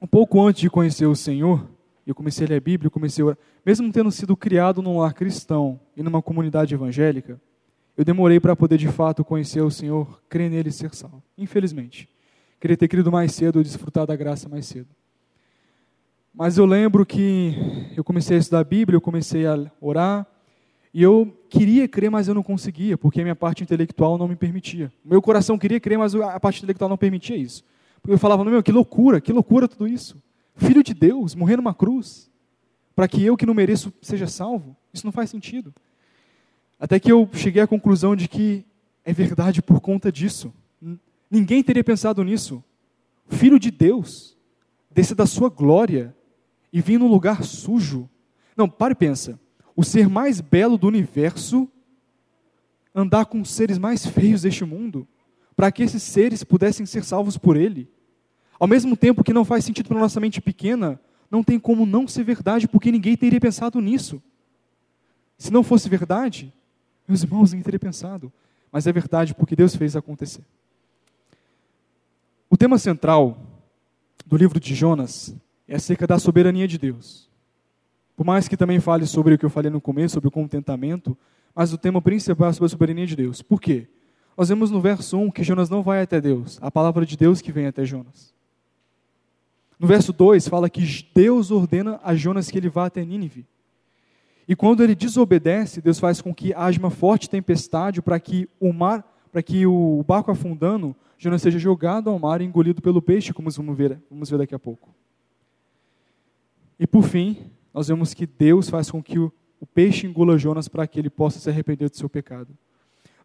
[SPEAKER 1] um pouco antes de conhecer o Senhor, eu comecei a ler a Bíblia, comecei a mesmo tendo sido criado num lar cristão e numa comunidade evangélica, eu demorei para poder de fato conhecer o Senhor, crer nele e ser salvo. Infelizmente. Queria ter crido mais cedo, desfrutar da graça mais cedo. Mas eu lembro que eu comecei a estudar a Bíblia, eu comecei a orar, e eu queria crer, mas eu não conseguia, porque a minha parte intelectual não me permitia. Meu coração queria crer, mas a parte intelectual não permitia isso. Porque eu falava, meu, que loucura, que loucura tudo isso. Filho de Deus, morrer numa cruz, para que eu que não mereço seja salvo. Isso não faz sentido. Até que eu cheguei à conclusão de que é verdade por conta disso. Ninguém teria pensado nisso. Filho de Deus, descer da sua glória e vir num lugar sujo. Não, pare e pensa. O ser mais belo do universo andar com os seres mais feios deste mundo para que esses seres pudessem ser salvos por Ele. Ao mesmo tempo que não faz sentido para nossa mente pequena, não tem como não ser verdade, porque ninguém teria pensado nisso. Se não fosse verdade, meus irmãos, ninguém teria pensado. Mas é verdade porque Deus fez acontecer. O tema central do livro de Jonas é acerca da soberania de Deus. Por mais que também fale sobre o que eu falei no começo, sobre o contentamento, mas o tema principal é sobre a soberania de Deus. Por quê? Nós vemos no verso 1 que Jonas não vai até Deus, a palavra de Deus que vem até Jonas. No verso 2 fala que Deus ordena a Jonas que ele vá até Nínive. E quando ele desobedece, Deus faz com que haja uma forte tempestade para que o mar, para que o barco afundando, Jonas seja jogado ao mar e engolido pelo peixe, como vamos ver, vamos ver daqui a pouco. E por fim, nós vemos que Deus faz com que o, o peixe engula Jonas para que ele possa se arrepender do seu pecado.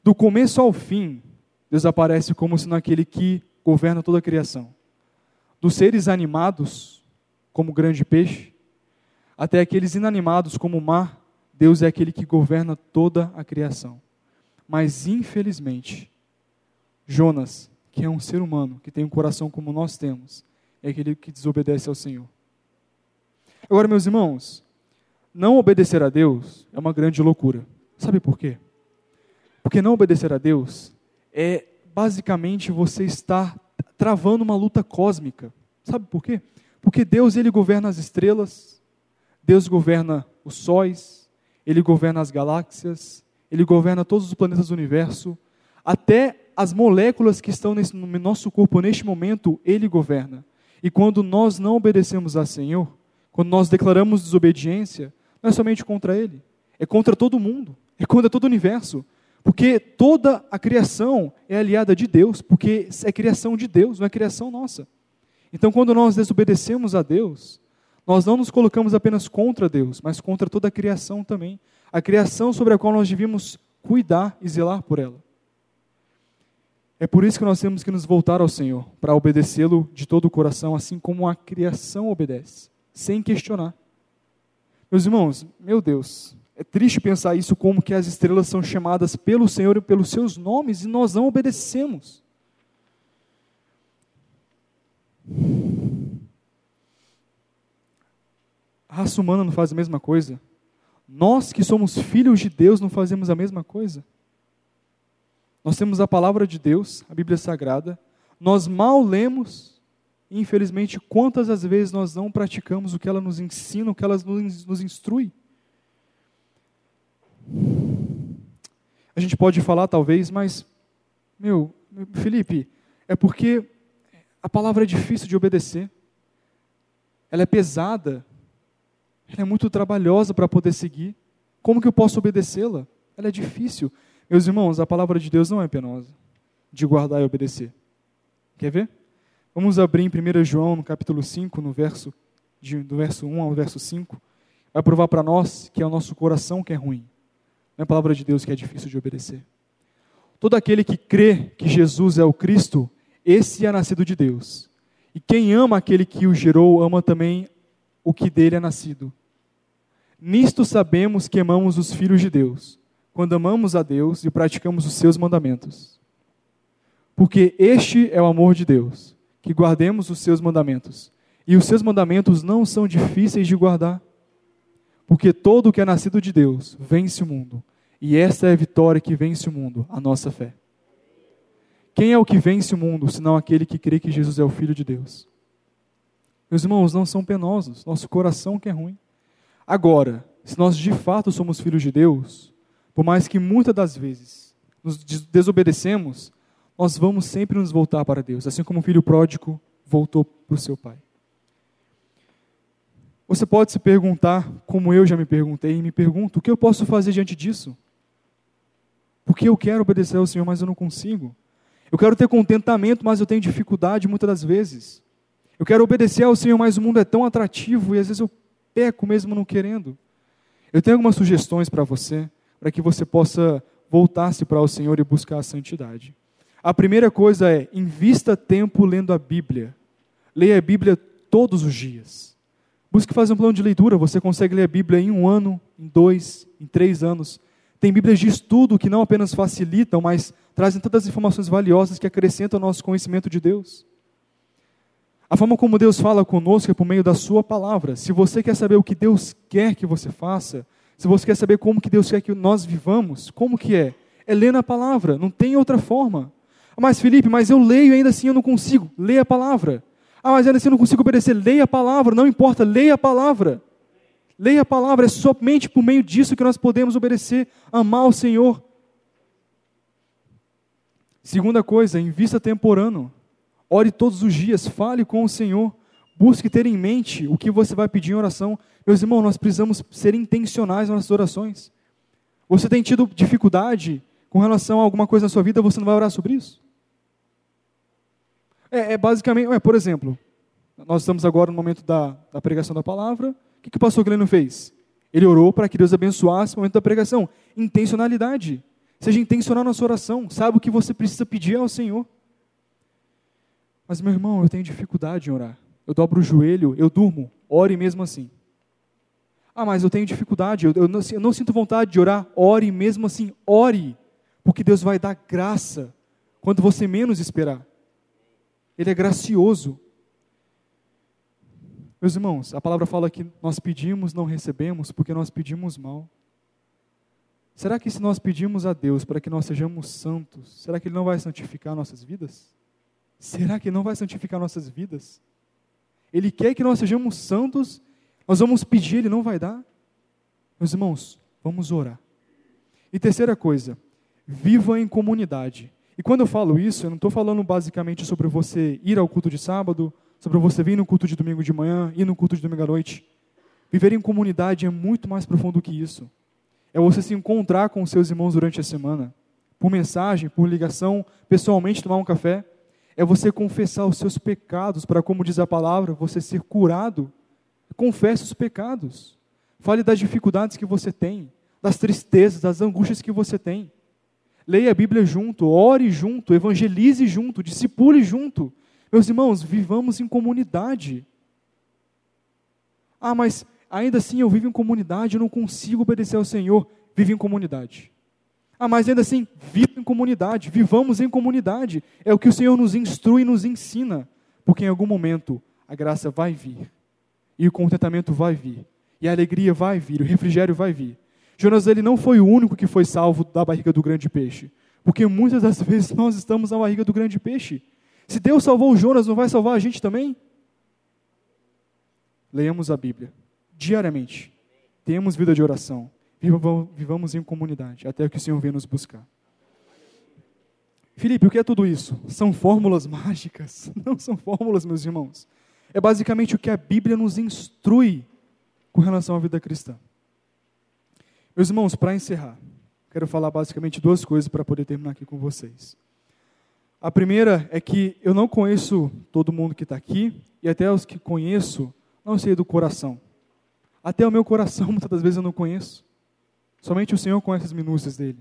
[SPEAKER 1] Do começo ao fim, Deus aparece como sendo aquele que governa toda a criação. Dos seres animados, como o grande peixe, até aqueles inanimados, como o mar, Deus é aquele que governa toda a criação. Mas, infelizmente, Jonas, que é um ser humano, que tem um coração como nós temos, é aquele que desobedece ao Senhor. Agora, meus irmãos, não obedecer a Deus é uma grande loucura. Sabe por quê? Porque não obedecer a Deus é basicamente você estar travando uma luta cósmica. Sabe por quê? Porque Deus ele governa as estrelas, Deus governa os sóis, ele governa as galáxias, ele governa todos os planetas do universo, até as moléculas que estão nesse, no nosso corpo neste momento, ele governa. E quando nós não obedecemos a Senhor, quando nós declaramos desobediência, não é somente contra ele, é contra todo mundo, é contra todo o universo. Porque toda a criação é aliada de Deus, porque é criação de Deus, não é criação nossa. Então, quando nós desobedecemos a Deus, nós não nos colocamos apenas contra Deus, mas contra toda a criação também. A criação sobre a qual nós devíamos cuidar e zelar por ela. É por isso que nós temos que nos voltar ao Senhor, para obedecê-lo de todo o coração, assim como a criação obedece, sem questionar. Meus irmãos, meu Deus, é triste pensar isso como que as estrelas são chamadas pelo Senhor e pelos seus nomes e nós não obedecemos. A raça humana não faz a mesma coisa. Nós que somos filhos de Deus não fazemos a mesma coisa. Nós temos a palavra de Deus, a Bíblia Sagrada. Nós mal lemos, infelizmente, quantas as vezes nós não praticamos o que ela nos ensina, o que ela nos, instrui. A gente pode falar talvez, mas, meu, Felipe, é porque a palavra é difícil de obedecer. Ela é pesada. Ela é muito trabalhosa para poder seguir. Como que eu posso obedecê-la? Ela é difícil. Meus irmãos, a palavra de Deus não é penosa de guardar e obedecer. Quer ver? Vamos abrir em 1 João, no capítulo 5, no verso de, do verso 1 ao verso 5, vai provar para nós que é o nosso coração que é ruim. Não é a palavra de Deus que é difícil de obedecer. Todo aquele que crê que Jesus é o Cristo, esse é nascido de Deus. E quem ama aquele que o gerou, ama também o que dele é nascido. Nisto sabemos que amamos os filhos de Deus, quando amamos a Deus e praticamos os seus mandamentos. Porque este é o amor de Deus, que guardemos os seus mandamentos. E os seus mandamentos não são difíceis de guardar. Porque todo o que é nascido de Deus vence o mundo. E esta é a vitória que vence o mundo, a nossa fé. Quem é o que vence o mundo, senão aquele que crê que Jesus é o Filho de Deus? Meus irmãos, não são penosos, nosso coração que é ruim. Agora, se nós de fato somos filhos de Deus, por mais que muitas das vezes nos desobedecemos, nós vamos sempre nos voltar para Deus, assim como o filho pródigo voltou para o seu pai. Você pode se perguntar, como eu já me perguntei e me pergunto, o que eu posso fazer diante disso? Porque eu quero obedecer ao Senhor, mas eu não consigo. Eu quero ter contentamento, mas eu tenho dificuldade muitas das vezes. Eu quero obedecer ao Senhor, mas o mundo é tão atrativo e às vezes eu peco mesmo não querendo. Eu tenho algumas sugestões para você, para que você possa voltar-se para o Senhor e buscar a santidade. A primeira coisa é: invista tempo lendo a Bíblia. Leia a Bíblia todos os dias. Busque fazer um plano de leitura. Você consegue ler a Bíblia em um ano, em dois, em três anos. Tem Bíblias de estudo que não apenas facilitam, mas trazem todas as informações valiosas que acrescentam ao nosso conhecimento de Deus. A forma como Deus fala conosco é por meio da Sua palavra. Se você quer saber o que Deus quer que você faça, se você quer saber como que Deus quer que nós vivamos, como que é? É ler na palavra, não tem outra forma. Ah, mas Felipe, mas eu leio ainda assim eu não consigo. Leia a palavra. Ah, mas ainda assim eu não consigo obedecer. Leia a palavra, não importa, leia a palavra. Leia a palavra, é somente por meio disso que nós podemos obedecer, amar o Senhor. Segunda coisa, invista temporano. Ore todos os dias, fale com o Senhor. Busque ter em mente o que você vai pedir em oração. Meus irmãos, nós precisamos ser intencionais nas nossas orações. Você tem tido dificuldade com relação a alguma coisa na sua vida, você não vai orar sobre isso? É, é basicamente, é, por exemplo, nós estamos agora no momento da, da pregação da palavra. O que, que o pastor Gleno fez? Ele orou para que Deus abençoasse o momento da pregação. Intencionalidade. Seja intencional na sua oração. Sabe o que você precisa pedir ao Senhor. Mas, meu irmão, eu tenho dificuldade em orar. Eu dobro o joelho, eu durmo. Ore mesmo assim. Ah, mas eu tenho dificuldade, eu, eu, não, eu não sinto vontade de orar. Ore mesmo assim. Ore. Porque Deus vai dar graça quando você menos esperar. Ele é gracioso. Meus irmãos, a palavra fala que nós pedimos, não recebemos, porque nós pedimos mal. Será que se nós pedimos a Deus para que nós sejamos santos, será que Ele não vai santificar nossas vidas? Será que Ele não vai santificar nossas vidas? Ele quer que nós sejamos santos, nós vamos pedir, Ele não vai dar? Meus irmãos, vamos orar. E terceira coisa, viva em comunidade. E quando eu falo isso, eu não estou falando basicamente sobre você ir ao culto de sábado, sobre você vir no culto de domingo de manhã, ir no culto de domingo à noite. Viver em comunidade é muito mais profundo que isso. É você se encontrar com seus irmãos durante a semana, por mensagem, por ligação, pessoalmente tomar um café. É você confessar os seus pecados, para, como diz a palavra, você ser curado. Confesse os pecados. Fale das dificuldades que você tem, das tristezas, das angústias que você tem. Leia a Bíblia junto, ore junto, evangelize junto, discipule junto. Meus irmãos, vivamos em comunidade. Ah, mas ainda assim eu vivo em comunidade, eu não consigo obedecer ao Senhor. Vive em comunidade. Ah, mas ainda assim, viva em comunidade, vivamos em comunidade. É o que o Senhor nos instrui e nos ensina. Porque em algum momento a graça vai vir, e o contentamento vai vir, e a alegria vai vir, o refrigério vai vir. Jonas ele não foi o único que foi salvo da barriga do grande peixe, porque muitas das vezes nós estamos na barriga do grande peixe. Se Deus salvou o Jonas, não vai salvar a gente também? Leamos a Bíblia diariamente. Tenhamos vida de oração. Vivamos em comunidade, até que o Senhor venha nos buscar. Felipe, o que é tudo isso? São fórmulas mágicas? Não são fórmulas, meus irmãos. É basicamente o que a Bíblia nos instrui com relação à vida cristã. Meus irmãos, para encerrar, quero falar basicamente duas coisas para poder terminar aqui com vocês. A primeira é que eu não conheço todo mundo que está aqui, e até os que conheço, Não sei do coração. Até o meu coração, muitas das vezes, eu não conheço. Somente o Senhor conhece as minúcias dele.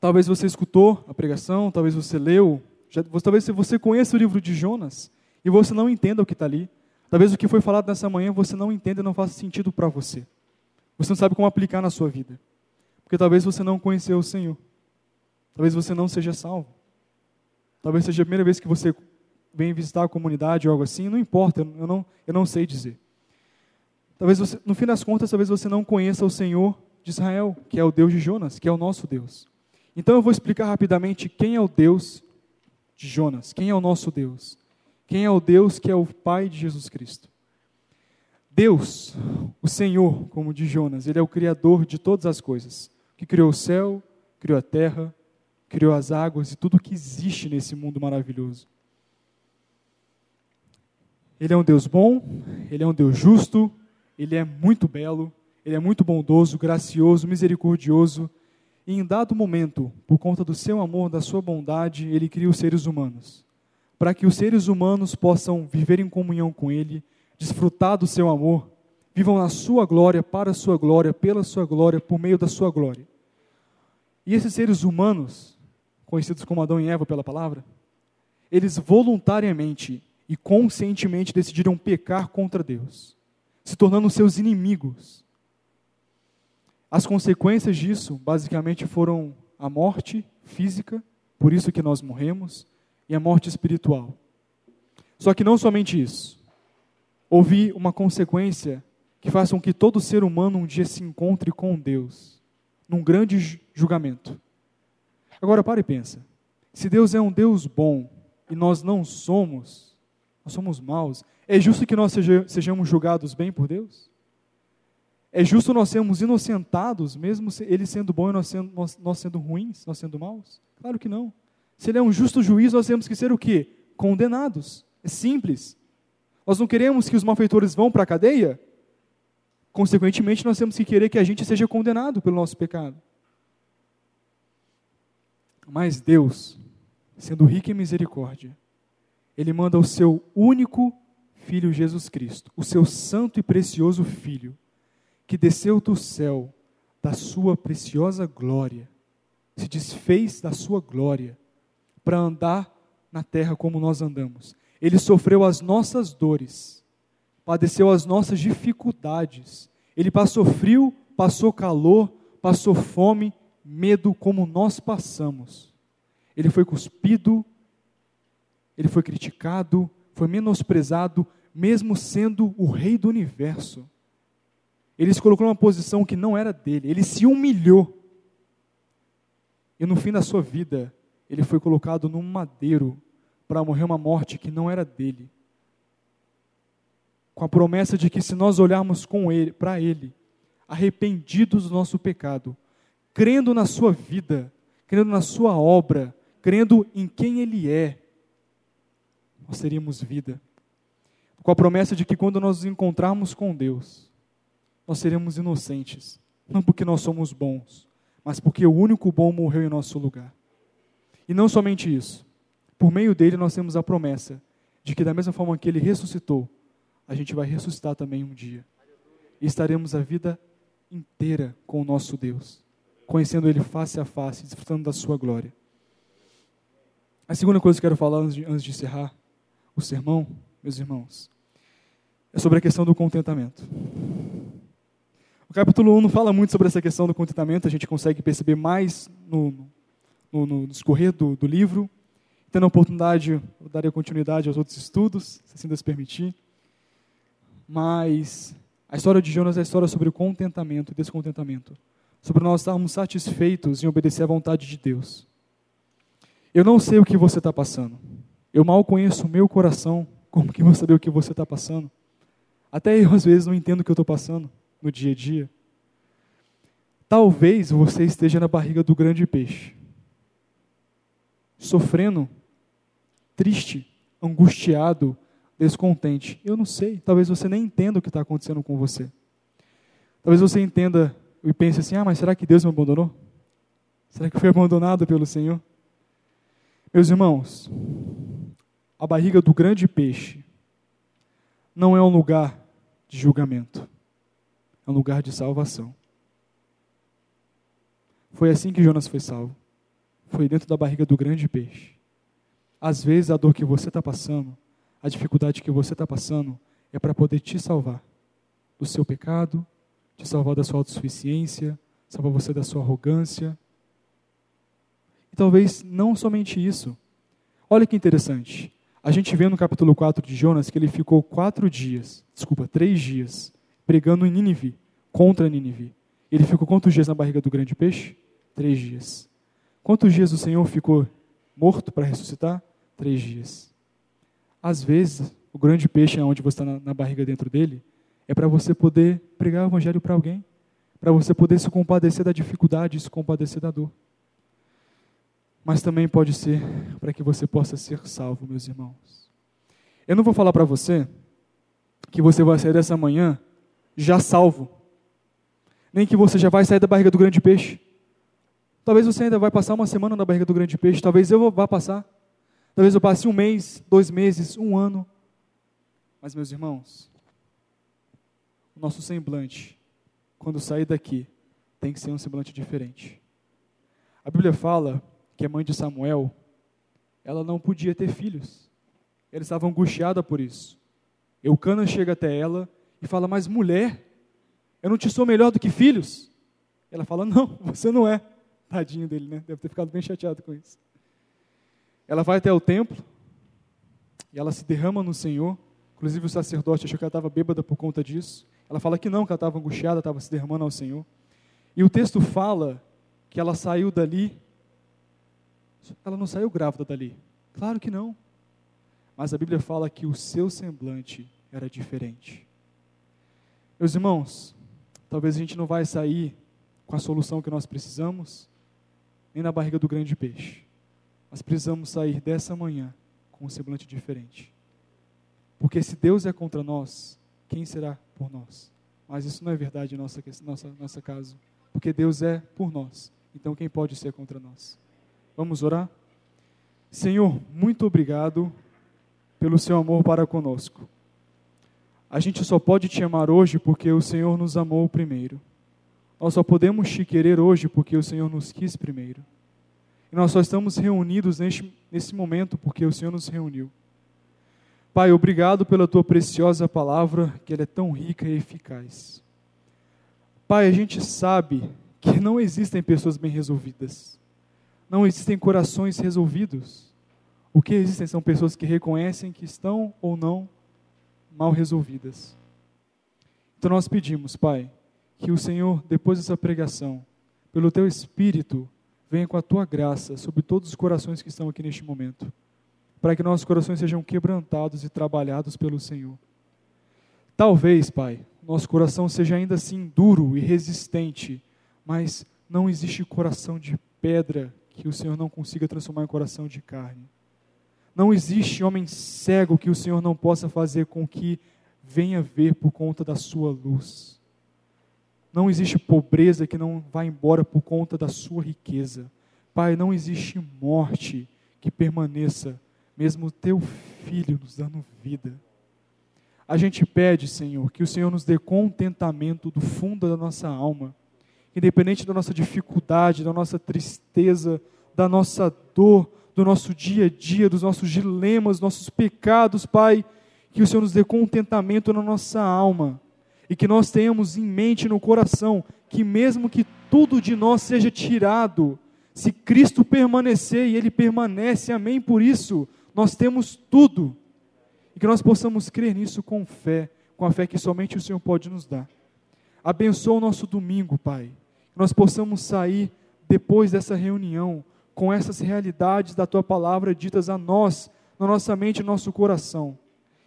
[SPEAKER 1] Talvez você escutou a pregação, talvez você leu, já, talvez você conheça o livro de Jonas e você não entenda o que está ali. Talvez o que foi falado nessa manhã você não entenda e não faça sentido para você. Você não sabe como aplicar na sua vida. Porque talvez você não conheceu o Senhor. Talvez você não seja salvo. Talvez seja a primeira vez que você vem visitar a comunidade ou algo assim. Não importa, eu não, eu não sei dizer. Talvez você, no fim das contas, talvez você não conheça o Senhor de Israel, que é o Deus de Jonas, que é o nosso Deus. Então eu vou explicar rapidamente quem é o Deus de Jonas, quem é o nosso Deus, quem é o Deus que é o Pai de Jesus Cristo. Deus, o Senhor, como de Jonas, ele é o Criador de todas as coisas, que criou o céu, criou a terra, criou as águas e tudo que existe nesse mundo maravilhoso. Ele é um Deus bom, ele é um Deus justo, ele é muito belo, ele é muito bondoso, gracioso, misericordioso, e em dado momento, por conta do seu amor, da sua bondade, ele cria os seres humanos. Para que os seres humanos possam viver em comunhão com ele, desfrutar do seu amor, vivam na sua glória, para a sua glória, pela sua glória, por meio da sua glória. E esses seres humanos, conhecidos como Adão e Eva pela palavra, eles voluntariamente e conscientemente decidiram pecar contra Deus, se tornando seus inimigos as consequências disso, basicamente, foram a morte física, por isso que nós morremos, e a morte espiritual. Só que não somente isso. Houve uma consequência que faz com que todo ser humano um dia se encontre com Deus, num grande julgamento. Agora, pare e pensa. Se Deus é um Deus bom e nós não somos, nós somos maus, é justo que nós sejamos julgados bem por Deus? É justo nós sermos inocentados, mesmo ele sendo bom e nós sendo, nós, nós sendo ruins, nós sendo maus? Claro que não. Se ele é um justo juiz, nós temos que ser o quê? Condenados. É simples. Nós não queremos que os malfeitores vão para a cadeia? Consequentemente, nós temos que querer que a gente seja condenado pelo nosso pecado. Mas Deus, sendo rico em misericórdia, Ele manda o seu único Filho Jesus Cristo, o seu santo e precioso Filho, que desceu do céu da sua preciosa glória, se desfez da sua glória para andar na terra como nós andamos. Ele sofreu as nossas dores, padeceu as nossas dificuldades. Ele passou frio, passou calor, passou fome, medo como nós passamos. Ele foi cuspido, ele foi criticado, foi menosprezado, mesmo sendo o rei do universo. Ele se colocou numa posição que não era dele. Ele se humilhou. E no fim da sua vida, ele foi colocado num madeiro para morrer uma morte que não era dele. Com a promessa de que se nós olharmos com ele, para ele, arrependidos do nosso pecado, crendo na sua vida, crendo na sua obra, crendo em quem ele é, nós teríamos vida. Com a promessa de que quando nós nos encontrarmos com Deus, nós seremos inocentes. Não porque nós somos bons, mas porque o único bom morreu em nosso lugar. E não somente isso. Por meio dele nós temos a promessa de que da mesma forma que ele ressuscitou, a gente vai ressuscitar também um dia. E estaremos a vida inteira com o nosso Deus, conhecendo ele face a face, desfrutando da sua glória. A segunda coisa que eu quero falar antes de, encerrar o sermão, meus irmãos, é sobre a questão do contentamento. O capítulo 1 não fala muito sobre essa questão do contentamento, a gente consegue perceber mais no, no, no discorrer do, do livro. Tendo a oportunidade, eu darei continuidade aos outros estudos, se assim Deus permitir. Mas a história de Jonas é a história sobre o contentamento e descontentamento. Sobre nós estarmos satisfeitos em obedecer à vontade de Deus. Eu não sei o que você está passando. Eu mal conheço o meu coração. Como que vou saber o que você está passando? Até eu, às vezes, não entendo o que eu estou passando no dia a dia, talvez você esteja na barriga do grande peixe, sofrendo, triste, angustiado, descontente. Eu não sei, talvez você nem entenda o que está acontecendo com você. Talvez você entenda e pense assim: ah, mas será que Deus me abandonou? Será que fui abandonado pelo Senhor? Meus irmãos, a barriga do grande peixe não é um lugar de julgamento, é um lugar de salvação. Foi assim que Jonas foi salvo. Foi dentro da barriga do grande peixe. Às vezes a dor que você está passando, a dificuldade que você está passando, é para poder te salvar do seu pecado, te salvar da sua autossuficiência, salvar você da sua arrogância. E talvez não somente isso. Olha que interessante. A gente vê no capítulo 4 de Jonas que ele ficou quatro dias, desculpa, três dias, pregando em Nínive, contra Nínive. Ele ficou quantos dias na barriga do grande peixe? Três dias. Quantos dias o Senhor ficou morto para ressuscitar? Três dias. Às vezes, o grande peixe, onde você está na, na barriga dentro dele, é para você poder pregar o evangelho para alguém, para você poder se compadecer da dificuldade, se compadecer da dor. Mas também pode ser para que você possa ser salvo, meus irmãos. Eu não vou falar para você que você vai sair dessa manhã já salvo, nem que você já vai sair da barriga do grande peixe. Talvez você ainda vai passar uma semana na barriga do grande peixe, talvez eu vá passar, talvez eu passe um mês, dois meses, um ano. Mas, meus irmãos, o nosso semblante, quando sair daqui, tem que ser um semblante diferente. A Bíblia fala que a mãe de Samuel, ela não podia ter filhos. Ela estava angustiada por isso. Eucana chega até ela e fala: Mas mulher, eu não te sou melhor do que filhos? Ela fala: Não, você não é. Tadinho dele, né? Deve ter ficado bem chateado com isso. Ela vai até o templo e ela se derrama no Senhor. Inclusive o sacerdote achou que ela estava bêbada por conta disso. Ela fala que não, que ela estava angustiada, estava se derramando ao Senhor. E o texto fala que ela saiu dali. Ela não saiu grávida dali. Claro que não. Mas a Bíblia fala que o seu semblante era diferente. Meus irmãos, talvez a gente não vai sair com a solução que nós precisamos, nem na barriga do grande peixe. Mas precisamos sair dessa manhã com um semblante diferente. Porque se Deus é contra nós, quem será por nós. Mas isso não é verdade em nossa, nossa, nossa caso, porque Deus é por nós. Então quem pode ser contra nós? Vamos orar? Senhor, muito obrigado pelo seu amor para conosco. A gente só pode te amar hoje porque o Senhor nos amou primeiro. Nós só podemos te querer hoje porque o Senhor nos quis primeiro. E nós só estamos reunidos neste, nesse momento porque o Senhor nos reuniu. Pai, obrigado pela tua preciosa palavra, que ela é tão rica e eficaz. Pai, a gente sabe que não existem pessoas bem resolvidas. Não existem corações resolvidos. O que existem são pessoas que reconhecem que estão ou não mal resolvidas. Então nós pedimos, Pai, que o Senhor, depois dessa pregação, pelo teu Espírito, venha com a tua graça sobre todos os corações que estão aqui neste momento para que nossos corações sejam quebrantados e trabalhados pelo Senhor. Talvez, Pai, nosso coração seja ainda assim duro e resistente, mas não existe coração de pedra que o Senhor não consiga transformar em coração de carne. Não existe homem cego que o Senhor não possa fazer com que venha ver por conta da sua luz. Não existe pobreza que não vá embora por conta da sua riqueza. Pai, não existe morte que permaneça mesmo teu filho nos dando vida. A gente pede, Senhor, que o Senhor nos dê contentamento do fundo da nossa alma, independente da nossa dificuldade, da nossa tristeza, da nossa dor, do nosso dia a dia, dos nossos dilemas, nossos pecados, Pai, que o Senhor nos dê contentamento na nossa alma e que nós tenhamos em mente no coração que mesmo que tudo de nós seja tirado, se Cristo permanecer e Ele permanece, amém por isso, nós temos tudo. E que nós possamos crer nisso com fé, com a fé que somente o Senhor pode nos dar. Abençoa o nosso domingo, Pai. Que nós possamos sair depois dessa reunião com essas realidades da tua palavra ditas a nós, na nossa mente e no nosso coração.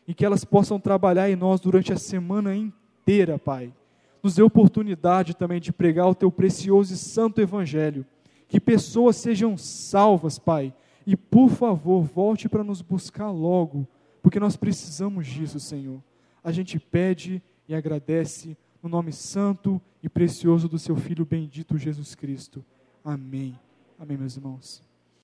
[SPEAKER 1] E que elas possam trabalhar em nós durante a semana inteira, Pai. Nos dê oportunidade também de pregar o teu precioso e santo evangelho. Que pessoas sejam salvas, Pai, e por favor, volte para nos buscar logo, porque nós precisamos disso, Senhor. A gente pede e agradece no nome santo e precioso do seu Filho bendito Jesus Cristo. Amém. Amém, meus irmãos.